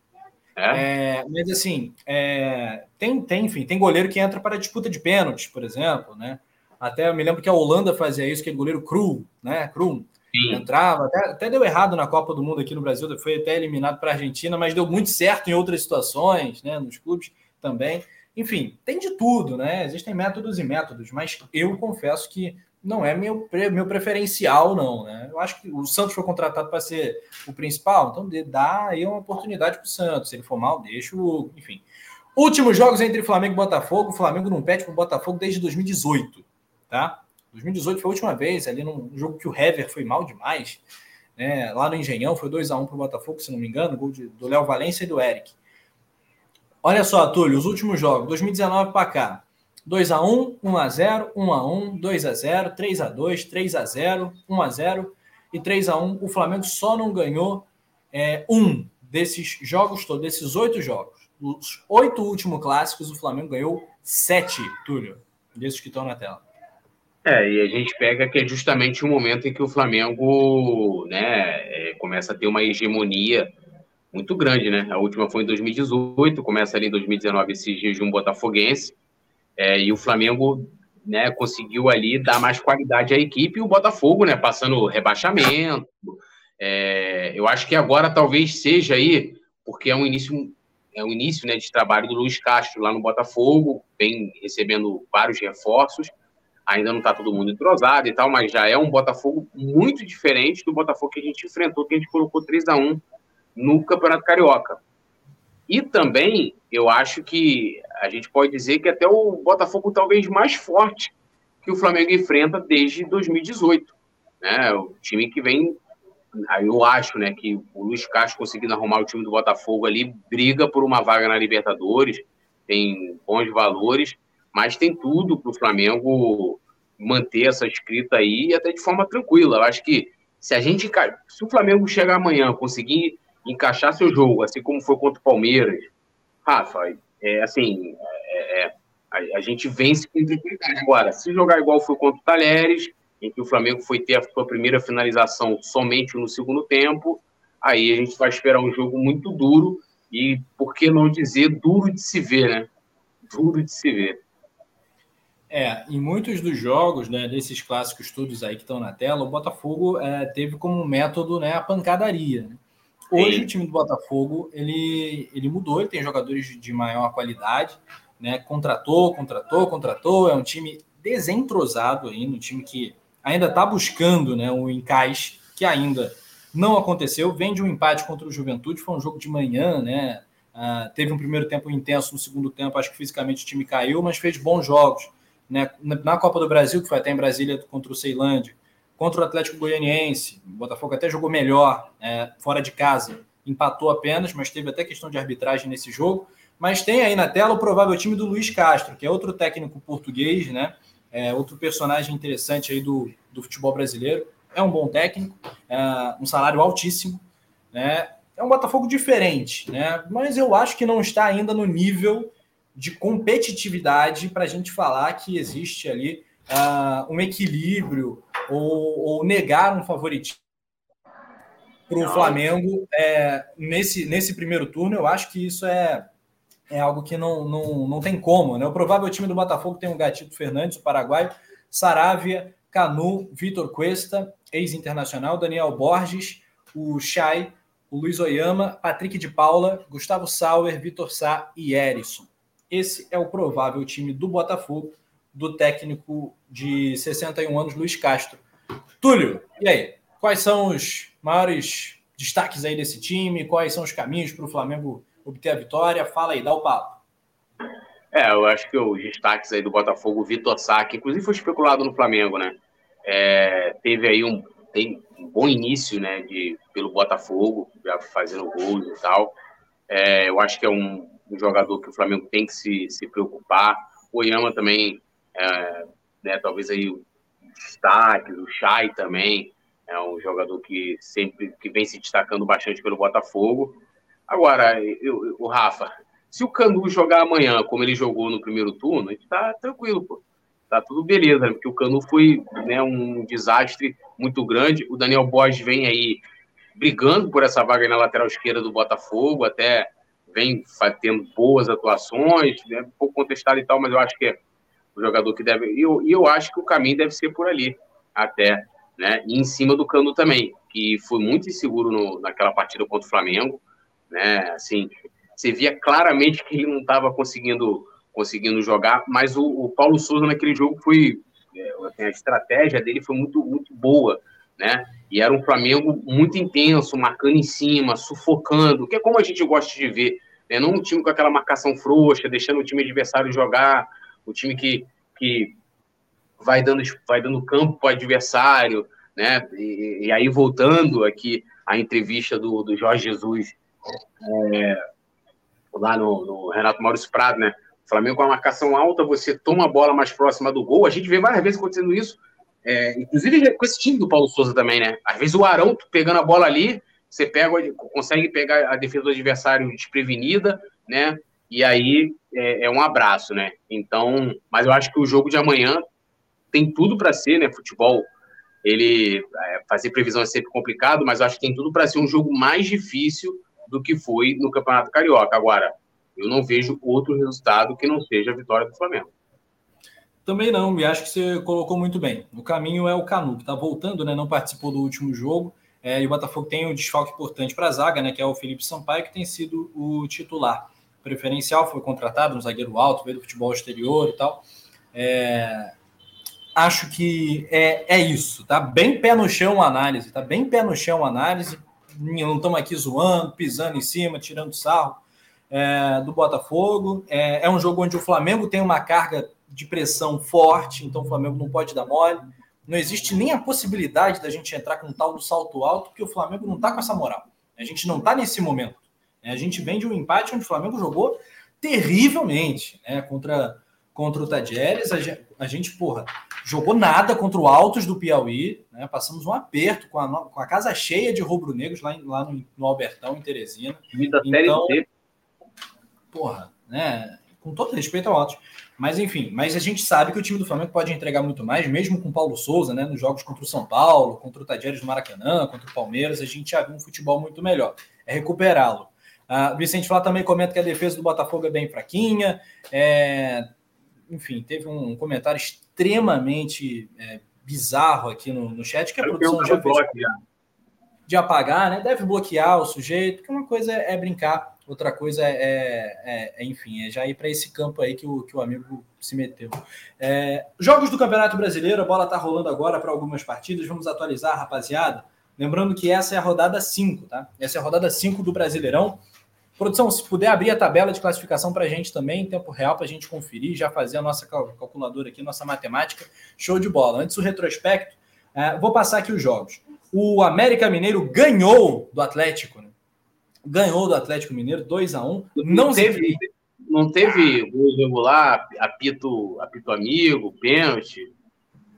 É? É, mas assim, é, tem, tem, enfim, tem goleiro que entra para disputa de pênaltis, por exemplo, né? Até eu me lembro que a Holanda fazia isso, que é goleiro cru, né? Cru. Entrava, até, até, deu errado na Copa do Mundo aqui no Brasil, foi até eliminado para a Argentina, mas deu muito certo em outras situações, né? Nos clubes também. Enfim, tem de tudo, né? Existem métodos e métodos, mas eu confesso que não é meu, meu preferencial, não. Né? Eu acho que o Santos foi contratado para ser o principal, então dá aí uma oportunidade para o Santos. Se ele for mal, deixa o. Enfim. Últimos jogos entre Flamengo e Botafogo. O Flamengo não pede para o Botafogo desde 2018. Tá? 2018 foi a última vez, ali num jogo que o Hever foi mal demais. Né? Lá no Engenhão foi 2 a 1 para o Botafogo, se não me engano, gol de, do Léo Valência e do Eric. Olha só, Túlio, os últimos jogos, 2019 para cá. 2x1, 1x0, 1x1, 2x0, 3x2, 3x0, 1x0 e 3x1. O Flamengo só não ganhou é, um desses jogos todos, desses oito jogos. Os oito últimos clássicos, o Flamengo ganhou sete, Túlio, desses que estão na tela. É, e a gente pega que é justamente o momento em que o Flamengo né, é, começa a ter uma hegemonia muito grande, né? A última foi em 2018, começa ali em 2019 esse jejum botafoguense. É, e o Flamengo né, conseguiu ali dar mais qualidade à equipe e o Botafogo, né, passando rebaixamento. É, eu acho que agora talvez seja aí, porque é um início, é um início né, de trabalho do Luiz Castro lá no Botafogo, vem recebendo vários reforços. Ainda não está todo mundo entrosado e tal, mas já é um Botafogo muito diferente do Botafogo que a gente enfrentou, que a gente colocou 3 a 1 no Campeonato Carioca. E também, eu acho que a gente pode dizer que até o Botafogo talvez mais forte que o Flamengo enfrenta desde 2018. Né? O time que vem. Eu acho né, que o Luiz Castro conseguindo arrumar o time do Botafogo ali, briga por uma vaga na Libertadores, tem bons valores, mas tem tudo para o Flamengo manter essa escrita aí e até de forma tranquila. Eu acho que se a gente. Se o Flamengo chegar amanhã conseguir encaixar seu jogo, assim como foi contra o Palmeiras, Rafa, é assim, é, é, a, a, gente vence com tranquilidade. Agora, se jogar igual foi contra o Talheres, em que o Flamengo foi ter a sua primeira finalização somente no segundo tempo, aí a gente vai esperar um jogo muito duro e, por que não dizer, duro de se ver, né? Duro de se ver. É, em muitos dos jogos, né, desses clássicos todos aí que estão na tela, o Botafogo é, teve como método né, a pancadaria. Né? Hoje Sim. o time do Botafogo ele, ele mudou, ele tem jogadores de maior qualidade, né? Contratou, contratou, contratou. É um time desentrosado aí, um time que ainda está buscando né, um encaixe que ainda não aconteceu. Vem de um empate contra o Juventude, foi um jogo de manhã, né? Uh, teve um primeiro tempo intenso, no segundo tempo, acho que fisicamente o time caiu, mas fez bons jogos. Né? Na Copa do Brasil, que foi até em Brasília contra o Ceilândia, contra o Atlético Goianiense. O Botafogo até jogou melhor é, fora de casa, empatou apenas, mas teve até questão de arbitragem nesse jogo. Mas tem aí na tela o provável time do Luiz Castro, que é outro técnico português, né? É outro personagem interessante aí do, do futebol brasileiro. É um bom técnico, é um salário altíssimo, né? É um Botafogo diferente, né? Mas eu acho que não está ainda no nível de competitividade para a gente falar que existe ali uh, um equilíbrio ou, ou, negar um favoritismo para o Flamengo é, nesse, nesse primeiro turno. Eu acho que isso é, é algo que não, não, não tem como. Né? O provável time do Botafogo tem o Gatito Fernandes, o Paraguai, Saravia, Canu, Vitor Cuesta, ex-internacional, Daniel Borges, o Chay, o Luiz Oyama, Patrick de Paula, Gustavo Sauer, Vitor Sá e Erisson. Esse é o provável time do Botafogo do técnico de 61 anos, Luiz Castro. Túlio, e aí? Quais são os maiores destaques aí desse time? Quais são os caminhos para o Flamengo obter a vitória? Fala aí, dá o papo. É, eu acho que os destaques aí do Botafogo, Vitor Sá, que inclusive foi especulado no Flamengo, né? É, teve aí um, tem um bom início, né, de, pelo Botafogo, já fazendo gols e tal. É, eu acho que é um, um, jogador que o Flamengo tem que se, se preocupar. O Yama também é, né, talvez aí o destaque, o Chay também é um jogador que sempre que vem se destacando bastante pelo Botafogo. Agora, eu, o Rafa, se o Canu jogar amanhã como ele jogou no primeiro turno, a gente tá tranquilo, pô. Tá tudo beleza, porque o Canu foi né, um desastre muito grande. O Daniel Borges vem aí brigando por essa vaga na lateral esquerda do Botafogo, até vem tendo boas atuações, né, um pouco contestado e tal, mas eu acho que é o jogador que deve. E eu, eu acho que o caminho deve ser por ali, até, né? E em cima do Cano também, que foi muito inseguro no, naquela partida contra o Flamengo, né? Assim, você via claramente que ele não estava conseguindo, conseguindo jogar, mas o, o, Paulo Souza naquele jogo foi. É, assim, a estratégia dele foi muito, muito boa, né? E era um Flamengo muito intenso, marcando em cima, sufocando, que é como a gente gosta de ver, né? Não um time com aquela marcação frouxa, deixando o time adversário jogar o time que, que vai, dando, vai dando campo para o adversário, né? E, e, aí, voltando aqui à entrevista do, do Jorge Jesus é, lá no, no, Renato Maurício Prado, né? O Flamengo com a marcação alta, você toma a bola mais próxima do gol. A gente vê várias vezes acontecendo isso, é, inclusive com esse time do Paulo Souza também, né? Às vezes o Arão pegando a bola ali, você pega, consegue pegar a defesa do adversário desprevenida, né? E aí é, é, um abraço, né? Então, mas eu acho que o jogo de amanhã tem tudo para ser, né? Futebol, ele é, fazer previsão é sempre complicado, mas eu acho que tem tudo para ser um jogo mais difícil do que foi no Campeonato Carioca. Agora, eu não vejo outro resultado que não seja a vitória do Flamengo. Também não, e acho que você colocou muito bem. O caminho é o Canu, que está voltando, né? Não participou do último jogo. É, e o Botafogo tem um desfalque importante para a zaga, né? Que é o Felipe Sampaio, que tem sido o titular preferencial, foi contratado, um zagueiro alto, veio do futebol exterior e tal. É, acho que é, é isso, tá? Bem pé no chão a análise, tá? Bem pé no chão a análise. Não estamos aqui zoando, pisando em cima, tirando sarro. é, do Botafogo. É, é um jogo onde o Flamengo tem uma carga de pressão forte, então o Flamengo não pode dar mole. Não existe nem a possibilidade da gente entrar com um tal do salto alto, porque o Flamengo não está com essa moral. A gente não está nesse momento. A gente vem de um empate onde o Flamengo jogou terrivelmente né, contra, contra o Tadjeres. A gente, a gente, porra, jogou nada contra o Altos do Piauí. Né, passamos um aperto com a, com a casa cheia de rubro-negros lá, lá no, no, Albertão, em Teresina. Então, porra, né, com todo respeito ao Altos. Mas enfim, mas a gente sabe que o time do Flamengo pode entregar muito mais, mesmo com o Paulo Souza, né? Nos jogos contra o São Paulo, contra o Tadieres do Maracanã, contra o Palmeiras, a gente já viu um futebol muito melhor. É recuperá-lo. Uh, Vicente Flá também comenta que a defesa do Botafogo é bem fraquinha. É... Enfim, teve um comentário extremamente é, bizarro aqui no, no chat que a produção já fez de apagar, né? Deve bloquear o sujeito, porque uma coisa é, brincar Outra coisa é, é, é, enfim, é já ir para esse campo aí que o, que o amigo se meteu. É, jogos do Campeonato Brasileiro, a bola está rolando agora para algumas partidas. Vamos atualizar, rapaziada. Lembrando que essa é a rodada 5, tá? Essa é a rodada 5 do Brasileirão. Produção, se puder abrir a tabela de classificação para a gente também, em tempo real, para a gente conferir, já fazer a nossa calculadora aqui, nossa matemática. Show de bola. Antes do retrospecto, é, vou passar aqui os jogos. O América Mineiro ganhou do Atlético, né? ganhou do Atlético Mineiro 2 a 1 Não teve, não teve gol regular, apito, apito amigo, pênalti,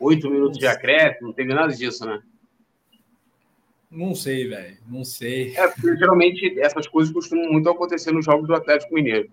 oito minutos de acréscimo, não teve nada disso, né? Não sei, velho. Não sei. É, porque geralmente essas coisas costumam muito acontecer nos jogos do Atlético Mineiro.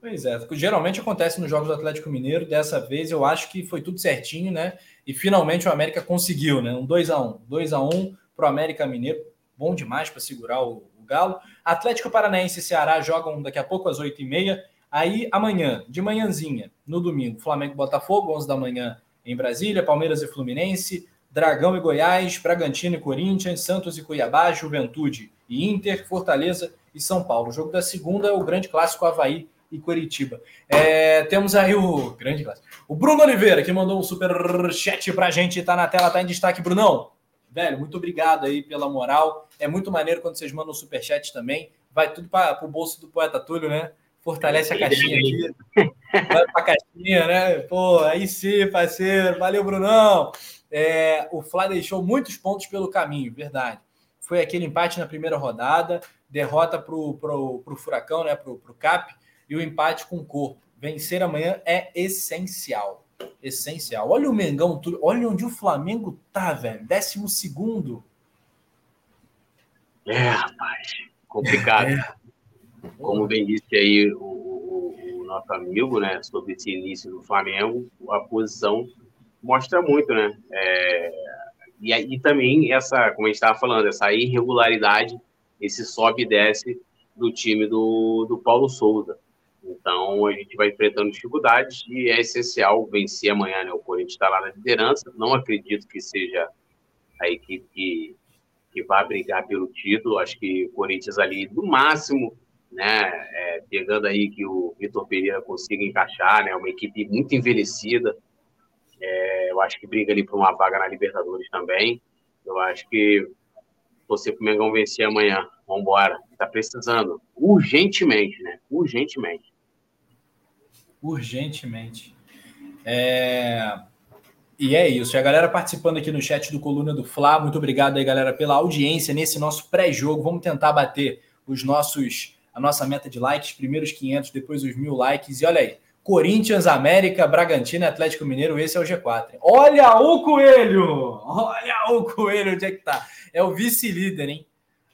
Pois é, geralmente acontece nos jogos do Atlético Mineiro. Dessa vez eu acho que foi tudo certinho, né? E finalmente o América conseguiu, né? Um 2 a 1 2 a 1 para o América Mineiro bom demais para segurar o, o, Galo. Atlético Paranaense e Ceará jogam daqui a pouco às 8h30. Aí amanhã, de manhãzinha, no domingo, Flamengo e Botafogo, 11 da manhã em Brasília, Palmeiras e Fluminense, Dragão e Goiás, Bragantino e Corinthians, Santos e Cuiabá, Juventude e Inter, Fortaleza e São Paulo. O jogo da segunda é o grande clássico Havaí e Curitiba. É, temos aí o grande clássico. O Bruno Oliveira, que mandou um super chat pra gente, tá na tela, tá em destaque, Brunão. Velho, muito obrigado aí pela moral. É muito maneiro quando vocês mandam superchat também. Vai tudo para o bolso do poeta Túlio, né? Fortalece a caixinha aqui. Vai para a caixinha, né? Pô, aí sim, parceiro. Valeu, Brunão. É, o Fla deixou muitos pontos pelo caminho, verdade. Foi aquele empate na primeira rodada, derrota para o pro, pro Furacão, né? Para o Cap, e o empate com o corpo. Vencer amanhã é essencial essencial. Olha o Mengão, olha onde o Flamengo tá, velho. Décimo segundo. É, rapaz, complicado. É. Como bem disse aí o, o, o, nosso amigo, né, sobre esse início do Flamengo, a posição mostra muito, né? É, e aí também essa, como a gente estava falando, essa irregularidade, esse sobe e desce do time do, do Paulo Souza. Então a gente vai enfrentando dificuldades e é essencial vencer amanhã. Né? O Corinthians está lá na liderança. Não acredito que seja a equipe que, que vai brigar pelo título. Acho que o Corinthians ali, no máximo, né, é, pegando aí que o Vitor Pereira consiga encaixar, né, uma equipe muito envelhecida. É, eu acho que briga ali por uma vaga na Libertadores também. Eu acho que você para o Mengão vencer amanhã. Vamos embora. Está precisando urgentemente, né? Urgentemente urgentemente. É... E é isso. E a galera participando aqui no chat do Coluna do Fla. Muito obrigado aí, galera, pela audiência nesse nosso pré-jogo. Vamos tentar bater os nossos a nossa meta de likes, primeiros 500, depois os mil likes. E olha aí, Corinthians, América, Bragantino, Atlético Mineiro, esse é o G4. Olha o Coelho! Olha o Coelho, onde é que tá? É o vice-líder, hein?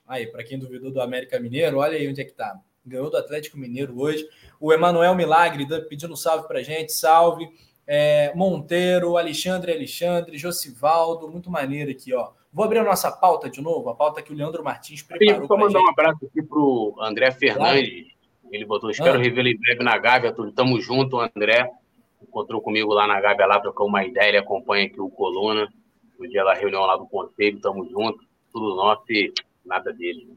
Aí, para quem duvidou do América Mineiro, olha aí onde é que tá. Ganhou do Atlético Mineiro hoje. O Emanuel Milagre pedindo salve para gente, salve. É, Monteiro, Alexandre Alexandre, Josivaldo, muito maneiro aqui, ó. Vou abrir a nossa pauta de novo, a pauta que o Leandro Martins preparou. Só mandar gente. um abraço aqui pro André Fernandes. Ele botou, espero ah. revelar em breve na Gávea. Tamo junto, André. Encontrou comigo lá na Gávea lá, trocou uma ideia, ele acompanha aqui o Coluna. No dia da reunião lá do Conselho, tamo junto. Tudo nosso e nada dele.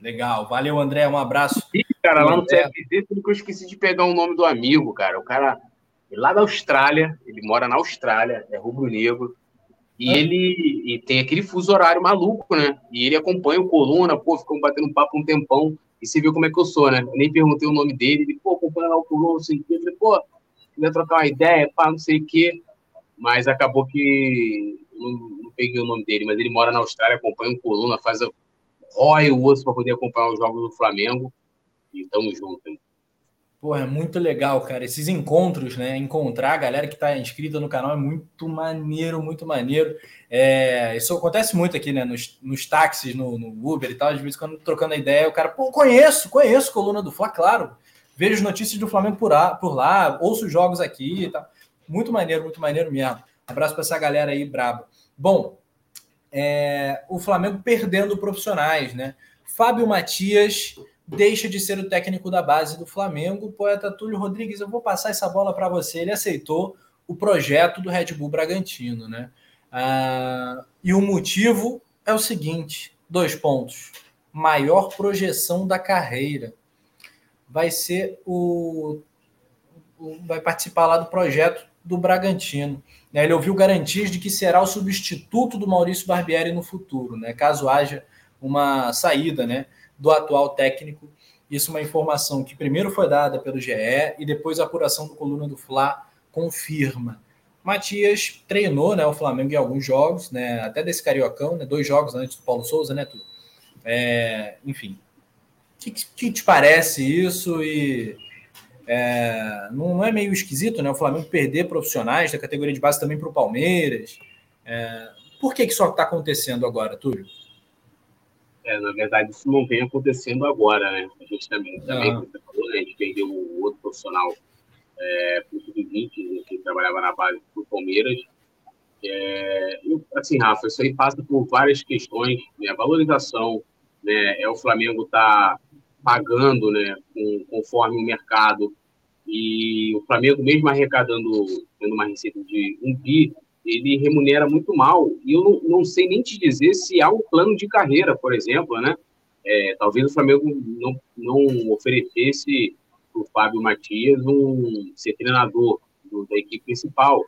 Legal, valeu André, um abraço. E, cara, lá no tudo que eu esqueci de pegar o nome do amigo, cara. O cara é lá da Austrália, ele mora na Austrália, é rubro-negro. E ele e tem aquele fuso horário maluco, né? E ele acompanha o Coluna, pô, ficamos batendo papo um tempão. E você viu como é que eu sou, né? Eu nem perguntei o nome dele. Ele, pô, acompanha o Coluna, não sei o quê. Eu falei, pô, queria trocar uma ideia, pá, não sei o quê. Mas acabou que não, não, peguei o nome dele. Mas ele mora na Austrália, acompanha o Coluna, faz a, rói o osso para poder acompanhar os jogos do Flamengo. E tamo junto, hein? Pô, é muito legal, cara. Esses encontros, né? Encontrar a galera que está inscrita no canal é muito maneiro, muito maneiro. É, isso acontece muito aqui, né? Nos, nos táxis, no, no, Uber e tal. Às vezes, quando trocando a ideia, o cara, pô, conheço, conheço coluna do Fla, claro. Vejo notícias do Flamengo por, lá, por lá, ouço jogos aqui e tal. Muito maneiro, muito maneiro mesmo. Abraço para essa galera aí braba. Bom, é, o Flamengo perdendo profissionais, né? Fábio Matias deixa de ser o técnico da base do Flamengo. Poeta Túlio Rodrigues, eu vou passar essa bola para você. Ele aceitou o projeto do Red Bull Bragantino, né? Ah, e o motivo é o seguinte: dois pontos. Maior projeção da carreira. Vai ser o. Vai participar lá do projeto do Bragantino. Né? Ele ouviu garantias de que será o substituto do Maurício Barbieri no futuro, né? caso haja uma saída né, do atual técnico. Isso é uma informação que primeiro foi dada pelo GE e depois a apuração do Coluna do Fla confirma. Matias treinou né, o Flamengo em alguns jogos, né, até desse Cariocão, né, dois jogos antes do Paulo Souza, né, tudo. É, enfim, o que, que, te parece isso? E é, não é meio esquisito né, o Flamengo perder profissionais da categoria de base também para o Palmeiras? É, por que, que isso está acontecendo agora, Túlio? É, na verdade, isso não vem acontecendo agora, né? A gente também, também ah. falou, né? a gente perdeu o outro profissional é, para o Sub-20, que trabalhava na base do Palmeiras. É, assim, Rafa, isso aí passa por várias questões, né? A valorização, né? É o Flamengo tá pagando, né? Com, conforme o mercado e o Flamengo mesmo arrecadando, tendo uma receita de um bi, ele remunera muito mal. E eu não, não sei nem te dizer se há um plano de carreira, por exemplo, né? É, talvez o Flamengo não, não oferecesse para o Fábio Matias um, ser treinador do, da equipe principal,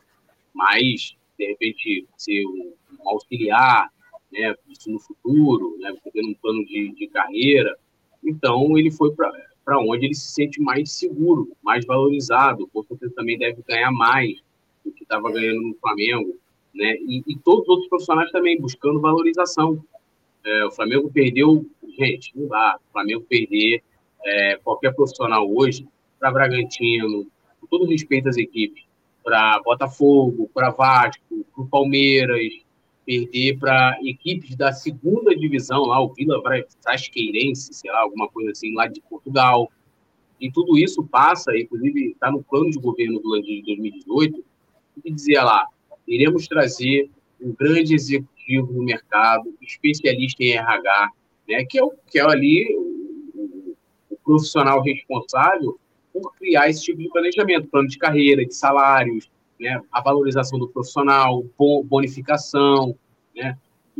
mas, de repente, ser um, auxiliar, né, isso no futuro, né, tendo um plano de, de carreira. Então, ele foi para onde ele se sente mais seguro, mais valorizado, com certeza também deve ganhar mais do que estava ganhando no Flamengo, né? E, e, todos os outros profissionais também buscando valorização. É, o Flamengo perdeu, gente, não dá. O Flamengo perder é, qualquer profissional hoje para Bragantino, com todo respeito às equipes, para Botafogo, para Vasco, para Palmeiras, perder para equipes da segunda divisão, lá o Vila Frasqueirense, sei lá, alguma coisa assim, lá de Portugal. E tudo isso passa, inclusive está no plano de governo do Landim de 2018, que dizia lá: iremos trazer um grande executivo no mercado, especialista em RH, né, que, é o, que é ali o, o profissional responsável por criar esse tipo de planejamento, plano de carreira, de salários, né, a valorização do profissional, bonificação, né?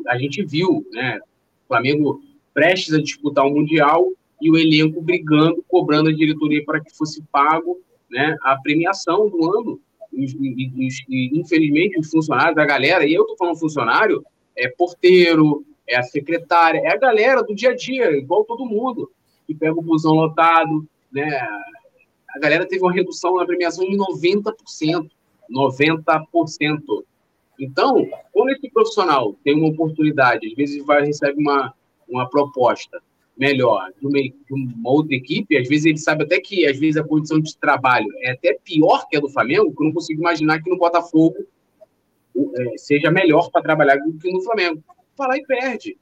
A gente viu, né, o Flamengo prestes a disputar o mundial e o elenco brigando, cobrando a diretoria para que fosse pago, né, a premiação do ano e, e, e, infelizmente, os funcionários, a galera, e eu estou falando funcionário, é porteiro, é a secretária, é a galera do dia a dia, igual todo mundo, que pega o busão lotado, né? A galera teve uma redução na premiação de 90%. 90%. Então, quando esse profissional tem uma oportunidade, às vezes vai receber uma, uma proposta melhor de uma, de uma, outra equipe, às vezes ele sabe até que às vezes a condição de trabalho é até pior que a do Flamengo, que eu não consigo imaginar que no Botafogo é, seja melhor para trabalhar do que no Flamengo. Fala e perde.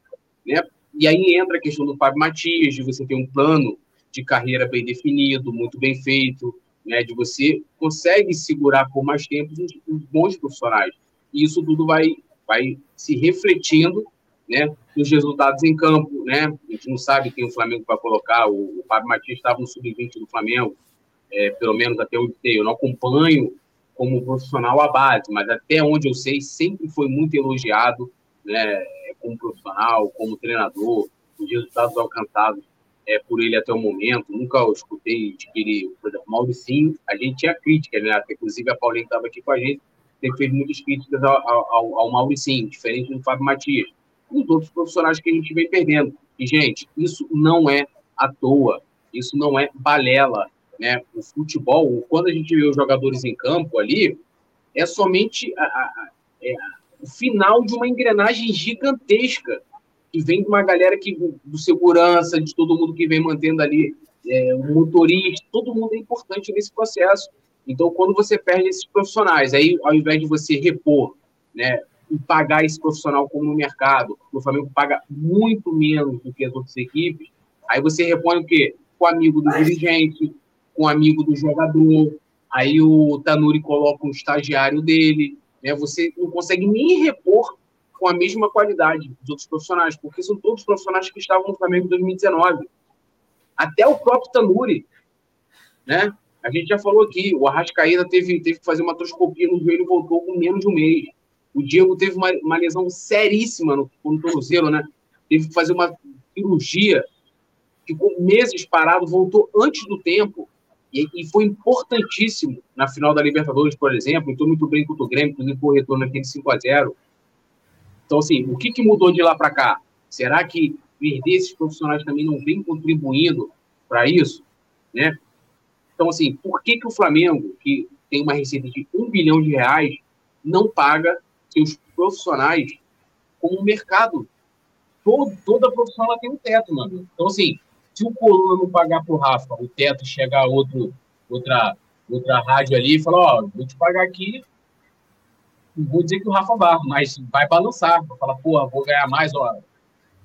Né? E aí entra a questão do Fábio Matias, de você ter um plano de carreira bem definido, muito bem feito, né? de você consegue segurar por mais tempo os, bons profissionais. E isso tudo vai, vai se refletindo né, nos resultados em campo, né? A gente não sabe quem o Flamengo vai colocar. O, o Fábio Matias estava no sub-20 do Flamengo, é, pelo menos até onde sei. Eu não acompanho como profissional a base, mas até onde eu sei, sempre foi muito elogiado, né, como profissional, como treinador, os resultados alcançados é, por ele até o momento. Nunca escutei de que ele, por exemplo, Mauricinho, a gente tinha crítica, né? Inclusive a Paulinha estava aqui com a gente, sempre fez muitas críticas ao, ao, ao Mauricinho, diferente do Fábio Matias, os outros profissionais que a gente vem perdendo. E, gente, isso não é à toa, isso não é balela. Né? O futebol, quando a gente vê os jogadores em campo ali, é somente a, a, é o final de uma engrenagem gigantesca que vem de uma galera que do segurança, de todo mundo que vem mantendo ali é, o motorista, todo mundo é importante nesse processo. Então, quando você perde esses profissionais, aí ao invés de você repor, né, e pagar esse profissional como no mercado, o Flamengo paga muito menos do que as outras equipes, aí você repõe o quê? Com o amigo do dirigente, com o amigo do jogador, aí o Tanuri coloca um estagiário dele, né? Você não consegue nem repor com a mesma qualidade dos outros profissionais, porque são todos profissionais que estavam no Flamengo em 2019. Até o próprio Tanuri, né? A gente já falou aqui, o Arrascaída teve, teve que fazer uma troscopia no joelho e voltou com menos de um mês. O Diego teve uma, uma lesão seríssima no, no tornozelo, né? Teve que fazer uma cirurgia, ficou meses parado, voltou antes do tempo. E, e, foi importantíssimo na final da Libertadores, por exemplo. Estou muito bem com o Grêmio, inclusive por retorno naquele 5 a 0 Então, assim, o que, que mudou de lá para cá? Será que perder esses profissionais também não vem contribuindo para isso? Né? Então, assim, por que, que o Flamengo, que tem uma receita de um bilhão de reais, não paga seus profissionais como um mercado? Todo, toda profissão ela tem um teto, mano. Então, assim, se o Coluna não pagar pro Rafa o teto chegar outro, outra, outra rádio ali e falar, ó, vou te pagar aqui, vou dizer que o Rafa vai, mas vai balançar, vai falar, pô, vou ganhar mais, ó,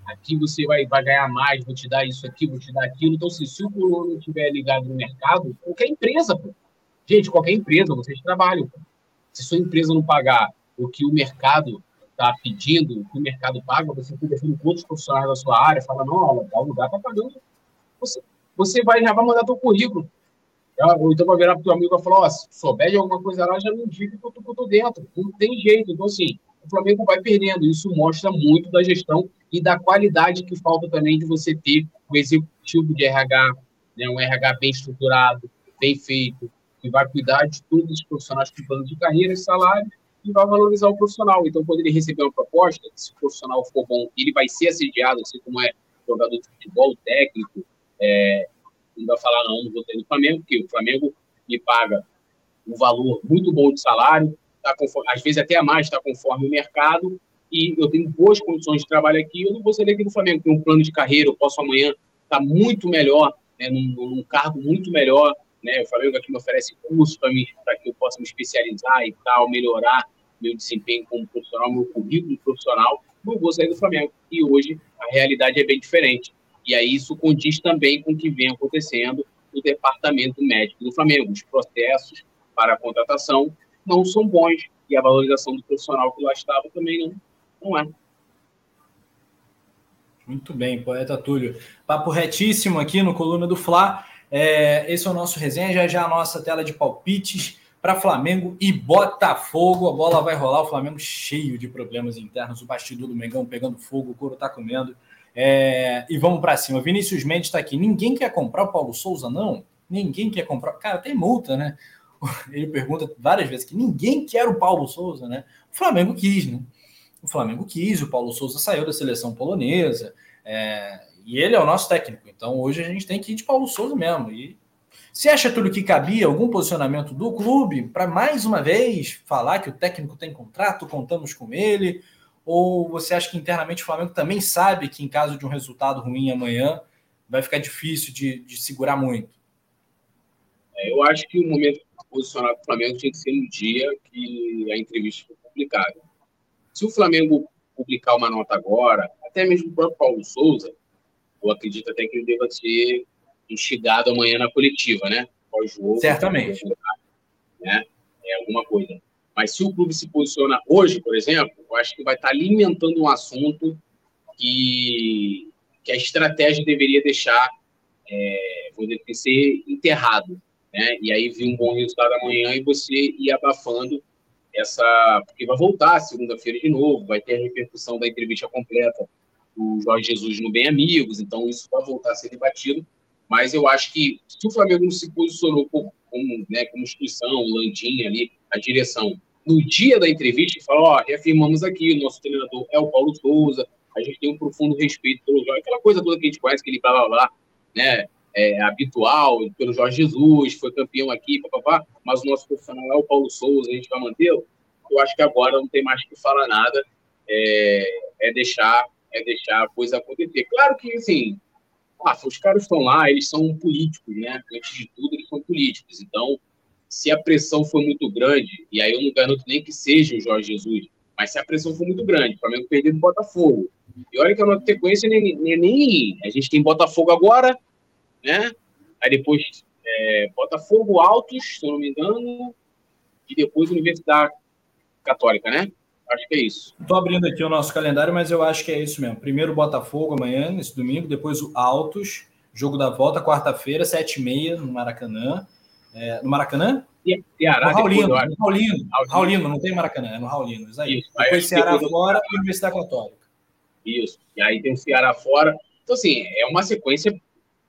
aqui você vai, vai ganhar mais, vou te dar isso aqui, vou te dar aquilo. Então, assim, se o Coluna não estiver ligado no mercado, qualquer empresa, pô. Gente, qualquer empresa, vocês trabalham. Se sua empresa não pagar o que o mercado está pedindo, o que o mercado paga, você conversando com outros profissionais da sua área, fala, não, olha, tal lugar está pagando você, você vai, já vai mandar teu currículo. Ou então vai virar para o teu amigo e falar, ó, se souber de alguma coisa lá, já me indica que eu estou dentro. Não tem jeito. Então, assim, o Flamengo vai perdendo. Isso mostra muito da gestão e da qualidade que falta também de você ter o executivo de RH, né, um RH bem estruturado, bem feito, que vai cuidar de todos os profissionais com plano de carreira e salário e vai valorizar o profissional. Então, quando ele receber uma proposta, se o profissional for bom, ele vai ser assediado, assim como é jogador de futebol, técnico, é, não vai falar, não, não vou ter no Flamengo, porque o Flamengo me paga um valor muito bom de salário, tá conforme, às vezes até a mais, está conforme o mercado, e eu tenho boas condições de trabalho aqui, eu não vou sair aqui do Flamengo, tenho um plano de carreira, eu posso amanhã estar tá muito melhor, né, num, num, cargo muito melhor, né, o Flamengo aqui me oferece curso para que eu possa me especializar e tal, melhorar meu desempenho como profissional, meu currículo profissional, não vou sair do Flamengo. E hoje a realidade é bem diferente. E aí isso condiz também com o que vem acontecendo no departamento médico do Flamengo. Os processos para a contratação não são bons e a valorização do profissional que lá estava também não, não é. Muito bem, poeta Túlio. Papo retíssimo aqui no Coluna do Fla. É, esse é o nosso resenha, já já a nossa tela de palpites para Flamengo e Botafogo. A bola vai rolar, o Flamengo cheio de problemas internos, o bastidor do Mengão pegando fogo, o couro tá comendo. É, e vamos para cima. Vinícius Mendes está aqui. Ninguém quer comprar o Paulo Souza, não? Ninguém quer comprar. Cara, tem multa, né? (laughs) Ele pergunta várias vezes que ninguém quer o Paulo Souza, né? O Flamengo quis, né? O Flamengo quis, o Paulo Souza saiu da seleção polonesa, é, e ele é o nosso técnico. Então hoje a gente tem que ir de Paulo Souza mesmo. E se acha tudo que cabia algum posicionamento do clube para mais uma vez falar que o técnico tem contrato, contamos com ele, ou você acha que internamente o Flamengo também sabe que em caso de um resultado ruim amanhã vai ficar difícil de, de segurar muito? É, eu acho que o momento posicionado do Flamengo tinha que ser no dia que a entrevista foi publicada. Se o Flamengo publicar uma nota agora, até mesmo o próprio Paulo Souza, eu acredito até que ele deva ser instigado amanhã na coletiva, né? Pós-jogo. Certamente. Né? É alguma coisa. Mas se o clube se posiciona hoje, por exemplo, eu acho que vai estar alimentando um assunto que, que a estratégia deveria deixar é, ser enterrado. Né? E aí vir um bom resultado amanhã e você ir abafando essa. Porque vai voltar segunda-feira de novo, vai ter a repercussão da entrevista completa do Jorge Jesus no Bem Amigos, então isso vai voltar a ser debatido. Mas eu acho que se o Flamengo não se posicionou como, né, como instituição, o Landim ali, a direção, no dia da entrevista, fala, ó, reafirmamos aqui, o nosso treinador é o Paulo Souza, a gente tem um profundo respeito pelo Jorge, aquela coisa toda que a gente conhece, aquele blá blá blá, né? É, habitual pelo Jorge Jesus, foi campeão aqui, papapá, mas o nosso profissional é o Paulo Souza, a gente vai mantê-lo. Eu acho que agora não tem mais que falar nada, é, é deixar é deixar a coisa acontecer. Claro que, assim, ah, os caras estão lá, eles são políticos, né? Antes de tudo, eles são políticos. Então, se a pressão for muito grande, e aí eu não garanto nem que seja o Jorge Jesus, mas se a pressão for muito grande, o Flamengo perder do Botafogo, e olha que a nossa sequência nem, nem, nem, A gente tem Botafogo agora, né? Aí depois é, Botafogo Altos, se eu não me engano, e depois Universidade Católica, né? Acho que é isso. Estou abrindo aqui o nosso calendário, mas eu acho que é isso mesmo. Primeiro Botafogo amanhã, nesse domingo, depois o Altos, jogo da volta, quarta-feira, sete e meia, no Maracanã. É, no Maracanã? Ceará, no Raulino, depois, no Raulino, Raulino. Raulino, não tem Maracanã, é no Raulino. Isso aí. Isso. Depois aí, Ceará fora e Universidade Católica. Isso. E aí tem o Ceará fora. Então, assim, é uma sequência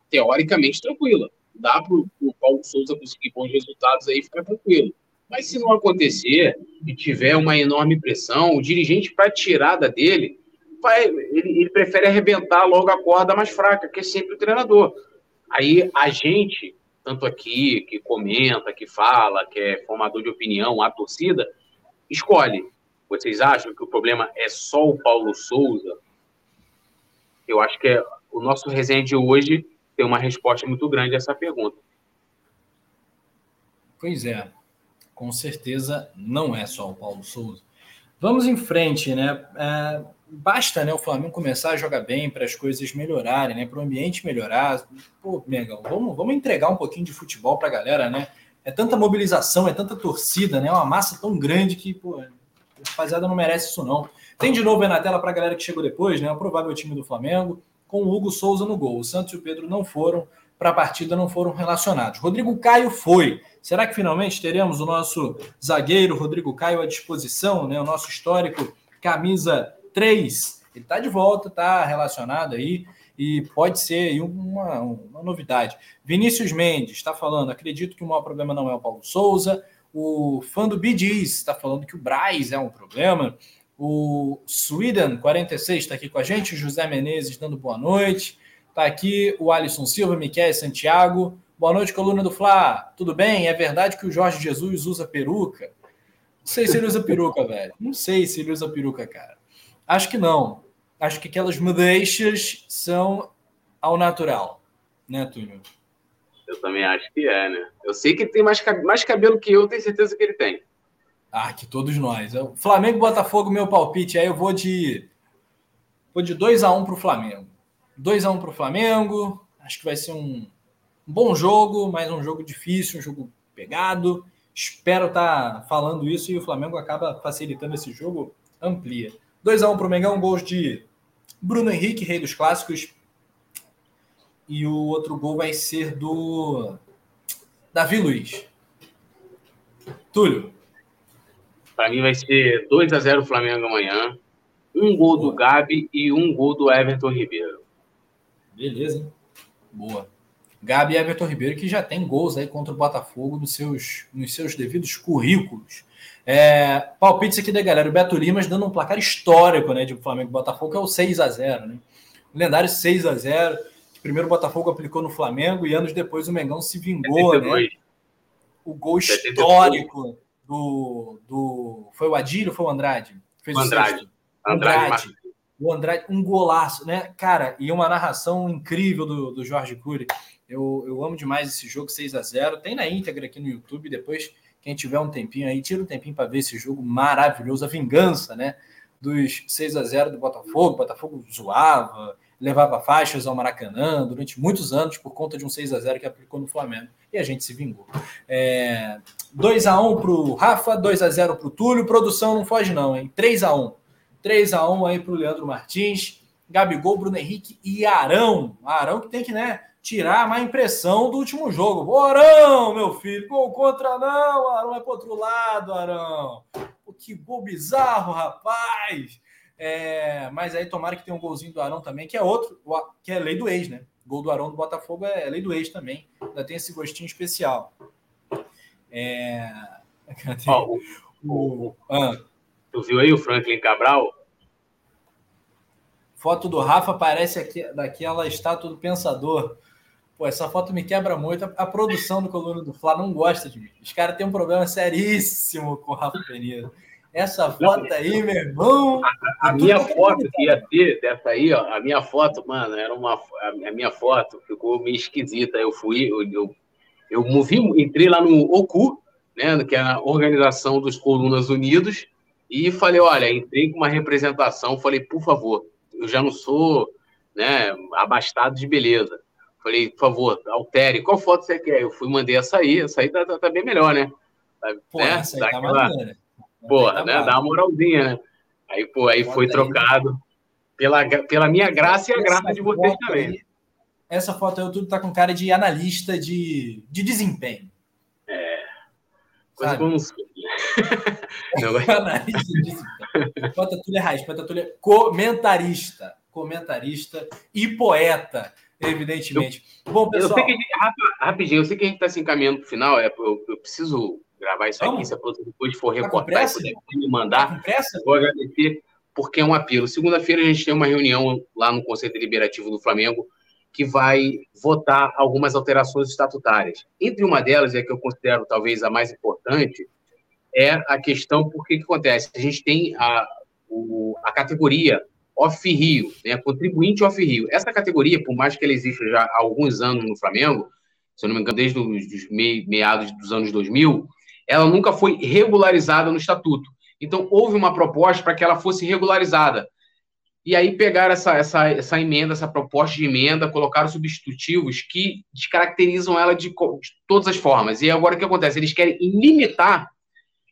teoricamente tranquila. Dá para o Paulo Souza conseguir bons resultados aí ficar tranquilo. Mas se não acontecer e tiver uma enorme pressão, o dirigente, para tirada dele, vai, ele, ele, prefere arrebentar logo a corda mais fraca, que é sempre o treinador. Aí a gente, tanto aqui, que comenta, que fala, que é formador de opinião, a torcida, escolhe. Vocês acham que o problema é só o Paulo Souza? Eu acho que é, o nosso resenha de hoje tem uma resposta muito grande a essa pergunta. Pois é com certeza não é só o Paulo Souza. Vamos em frente, né? É, basta né, o Flamengo começar a jogar bem para as coisas melhorarem, né? Para o ambiente melhorar. Pô, Mengão, vamos, vamos entregar um pouquinho de futebol para a galera, né? É tanta mobilização, é tanta torcida, né? É uma massa tão grande que, pô, a rapaziada não merece isso, não. Tem de novo aí na tela para a galera que chegou depois, né? O provável time do Flamengo, com o Hugo Souza no gol. O Santos e o Pedro não foram para a partida, não foram relacionados. Rodrigo Caio foi. Será que finalmente teremos o nosso zagueiro Rodrigo Caio à disposição, né? O nosso histórico camisa 3. Ele está de volta, está relacionado aí e pode ser uma, uma novidade. Vinícius Mendes está falando, acredito que o maior problema não é o Paulo Souza. O fã do Bidiz está falando que o Braz é um problema. O Sweden 46 está aqui com a gente. José Menezes dando boa noite. Está aqui o Alisson Silva, Miquel Santiago. Boa noite, coluna do Fla. Tudo bem? É verdade que o Jorge Jesus usa peruca? Não sei se ele usa peruca, (laughs) velho. Não sei se ele usa peruca, cara. Acho que não. Acho que aquelas modeixas são ao natural, né, Túlio? Eu também acho que é, né? Eu sei que ele tem mais, mais cabelo que eu, tenho certeza que ele tem. Ah, que todos nós. Flamengo Botafogo, meu palpite. Aí eu vou de. Vou de 2x1 um pro Flamengo. 2x1 um pro Flamengo. Acho que vai ser um bom jogo, mas um jogo difícil, um jogo pegado. Espero estar tá falando isso e o Flamengo acaba facilitando esse jogo, amplia. 2x1 para o Mengão, gols de Bruno Henrique, rei dos clássicos. E o outro gol vai ser do Davi Luiz. Túlio. Para mim vai ser 2 a 0 Flamengo amanhã. Um gol do Gabi e um gol do Everton Ribeiro. Beleza, hein? Boa. Gabi e Everton Ribeiro, que já tem gols aí contra o Botafogo nos seus, nos seus devidos currículos. É, palpites aqui da galera. O Beto Limas dando um placar histórico né, de Flamengo e Botafogo, que é o 6 a 0 né? O lendário 6 a 0 que primeiro o Botafogo aplicou no Flamengo e anos depois o Mengão se vingou, 72. né? O gol histórico do, do. Foi o Adílio ou foi o Andrade? Fez o Andrade. O Andrade. Andrade. O Andrade, um golaço, né? Cara, e uma narração incrível do, do Jorge Cury. Eu, eu amo demais esse jogo 6 a 0 Tem na íntegra aqui no YouTube. Depois, quem tiver um tempinho aí, tira um tempinho para ver esse jogo maravilhoso. A vingança, né? Dos 6 a 0 do Botafogo. O Botafogo zoava, levava faixas ao Maracanã durante muitos anos por conta de um 6 a 0 que aplicou no Flamengo. E a gente se vingou. É, 2 a 1 para o Rafa, 2 a 0 para o Túlio. Produção não foge, não, hein? 3 a 1 3 a 1 aí para o Leandro Martins. Gabigol, Bruno Henrique e Arão. Arão que tem que, né? tirar a má impressão do último jogo. Ô, Arão, meu filho, gol contra não, Arão é pro outro lado, Arão. Pô, que gol bizarro, rapaz. É, mas aí tomara que tenha um golzinho do Arão também, que é outro, que é lei do ex, né? Gol do Arão do Botafogo é lei do ex também. Ainda tem esse gostinho especial. É... (laughs) o, ah. Tu viu aí o Franklin Cabral? Foto do Rafa parece aqui, daquela estátua do Pensador. Pô, essa foto me quebra muito. A, produção do Coluna do Fla não gosta de mim. Os caras têm um problema seríssimo com o Rafa Pereira. Essa foto aí, meu irmão. A, a minha foto que ia ter dessa aí, ó, a minha foto, mano, era uma. A minha foto ficou meio esquisita. Eu fui, eu, eu, eu movi, entrei lá no OCU, né, que é a Organização dos Colunas Unidos, e falei: olha, entrei com uma representação. Falei, por favor, eu já não sou né, abastado de beleza. Falei, por favor, altere. Qual foto você quer? Eu fui, mandei essa aí. Essa aí tá, tá, tá bem melhor, né? Pô, né? essa aí tá aquela... Porra, tá né? Dá uma moralzinha, né? Aí, pô, aí foi trocado pela, pela minha graça e a graça de vocês também. Aí, essa foto aí, tudo tá com cara de analista de, de desempenho. É. Coisa Sabe? como não, analista de desempenho. Foto Túlio Raiz, Túlio comentarista. Comentarista e poeta evidentemente. Eu, Bom, pessoal. Eu gente, rapidinho, eu sei que a gente está se encaminhando para o final, é, eu, eu, preciso gravar isso Vamos. aqui, se a depois for tá recortar e puder me mandar, tá vou agradecer, porque é um apelo. Segunda-feira a gente tem uma reunião lá no Conselho Deliberativo do Flamengo que vai votar algumas alterações estatutárias. Entre uma delas, é que eu considero talvez a mais importante, é a questão, por que acontece? A gente tem a, o, a categoria off-Rio, né? contribuinte off-Rio. Essa categoria, por mais que ela exista já há alguns anos no Flamengo, se eu não me engano, desde os meados dos anos 2000, ela nunca foi regularizada no estatuto. Então, houve uma proposta para que ela fosse regularizada. E aí pegaram essa, essa, essa emenda, essa proposta de emenda, colocaram substitutivos que descaracterizam ela de, de todas as formas. E agora o que acontece? Eles querem limitar,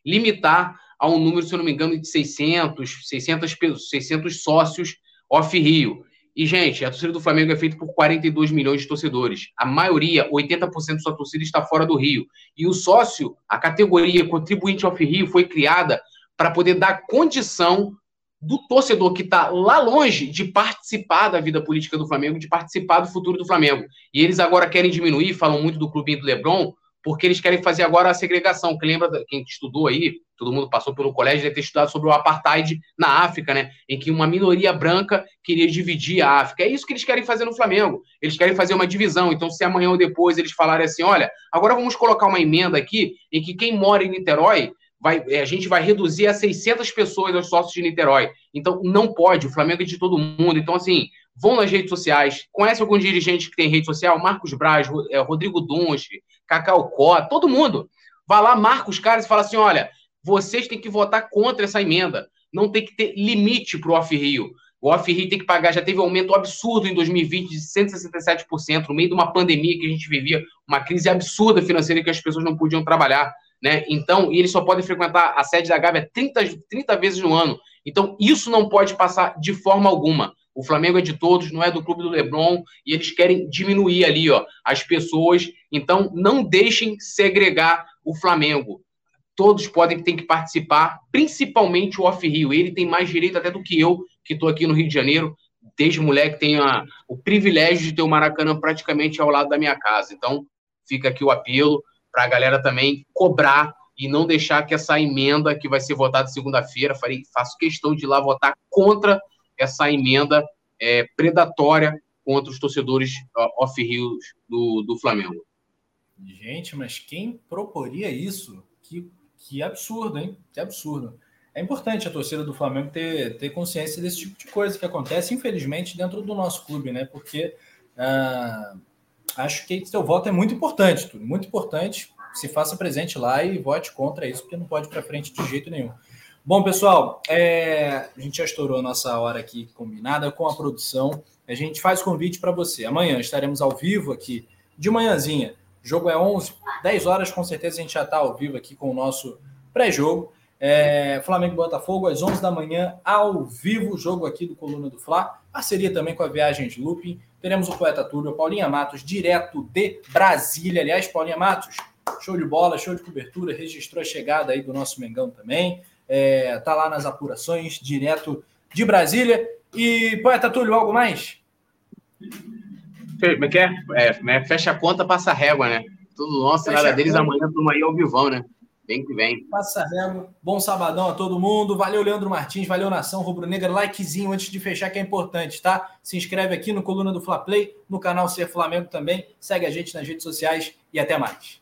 limitar a um número, se eu não me engano, de 600, 600, 600 sócios off-Rio. E, gente, a torcida do Flamengo é feita por 42 milhões de torcedores. A maioria, 80% da sua torcida está fora do Rio. E o sócio, a categoria contribuinte off-Rio, foi criada para poder dar condição do torcedor que está lá longe de participar da vida política do Flamengo, de participar do futuro do Flamengo. E eles agora querem diminuir, falam muito do clubinho do Lebron, porque eles querem fazer agora a segregação. Que lembra, quem estudou aí, todo mundo passou pelo colégio, deve ter estudado sobre o apartheid na África, né? Em que uma minoria branca queria dividir a África. É isso que eles querem fazer no Flamengo. Eles querem fazer uma divisão. Então, se amanhã ou depois eles falarem assim, olha, agora vamos colocar uma emenda aqui em que quem mora em Niterói Vai, a gente vai reduzir a 600 pessoas os sócios de Niterói. Então, não pode. O Flamengo é de todo mundo. Então, assim, vão nas redes sociais. Conhece algum dirigente que tem rede social? Marcos Braz, é, Rodrigo Dunche, Cacau Có, todo mundo. Vai lá, marca os caras e fala assim: olha, vocês têm que votar contra essa emenda. Não tem que ter limite para o off-Rio. O off-Rio tem que pagar, já teve um aumento absurdo em 2020 de 167%, no meio de uma pandemia que a gente vivia, uma crise absurda financeira que as pessoas não podiam trabalhar. Né? Então, e eles só podem frequentar a sede da Gávea 30, 30 vezes no ano. Então, isso não pode passar de forma alguma. O Flamengo é de todos, não é do clube do Lebron, e eles querem diminuir ali, ó, as pessoas. Então, não deixem segregar o Flamengo. Todos podem ter que participar, principalmente o Off Rio. Ele tem mais direito até do que eu, que estou aqui no Rio de Janeiro. Desde moleque tenho a, o privilégio de ter o Maracanã praticamente ao lado da minha casa. Então, fica aqui o apelo para a galera também cobrar e não deixar que essa emenda que vai ser votada segunda-feira, faço questão de ir lá votar contra essa emenda é, predatória contra os torcedores off-rios do, do Flamengo. Gente, mas quem proporia isso? Que, que absurdo, hein? Que absurdo. É importante a torcida do Flamengo ter, ter consciência desse tipo de coisa que acontece, infelizmente, dentro do nosso clube, né? Porque ah, acho que seu voto é muito importante, tudo muito importante. Se faça presente lá e vote contra isso, porque não pode ir para frente de jeito nenhum. Bom, pessoal, é... a gente já estourou a nossa hora aqui combinada com a produção. A gente faz convite para você. Amanhã estaremos ao vivo aqui, de manhãzinha. O jogo é 11, 10 horas, com certeza a gente já está ao vivo aqui com o nosso pré-jogo. É, Flamengo e Botafogo, às 11 da manhã, ao vivo, jogo aqui do Coluna do Fla. Parceria também com a Viagens Looping. Teremos o poeta Túlio, Paulinha Matos, direto de Brasília. Aliás, Paulinha Matos, show de bola, show de cobertura, registrou a chegada aí do nosso Mengão também é, tá lá nas apurações, direto de Brasília. E, poeta Túlio, algo mais? Como é que é? é? Fecha a conta, passa a régua, né? Tudo nosso, Fecha nada deles, amanhã estamos aí ao vivão, né? Vem que vem. Passa régua. Bom sabadão a todo mundo. Valeu, Leandro Martins. Valeu, Nação Rubro-Negra. Likezinho antes de fechar, que é importante, tá? Se inscreve aqui no Coluna do Fla Play, no canal Ser Flamengo também. Segue a gente nas redes sociais e até mais.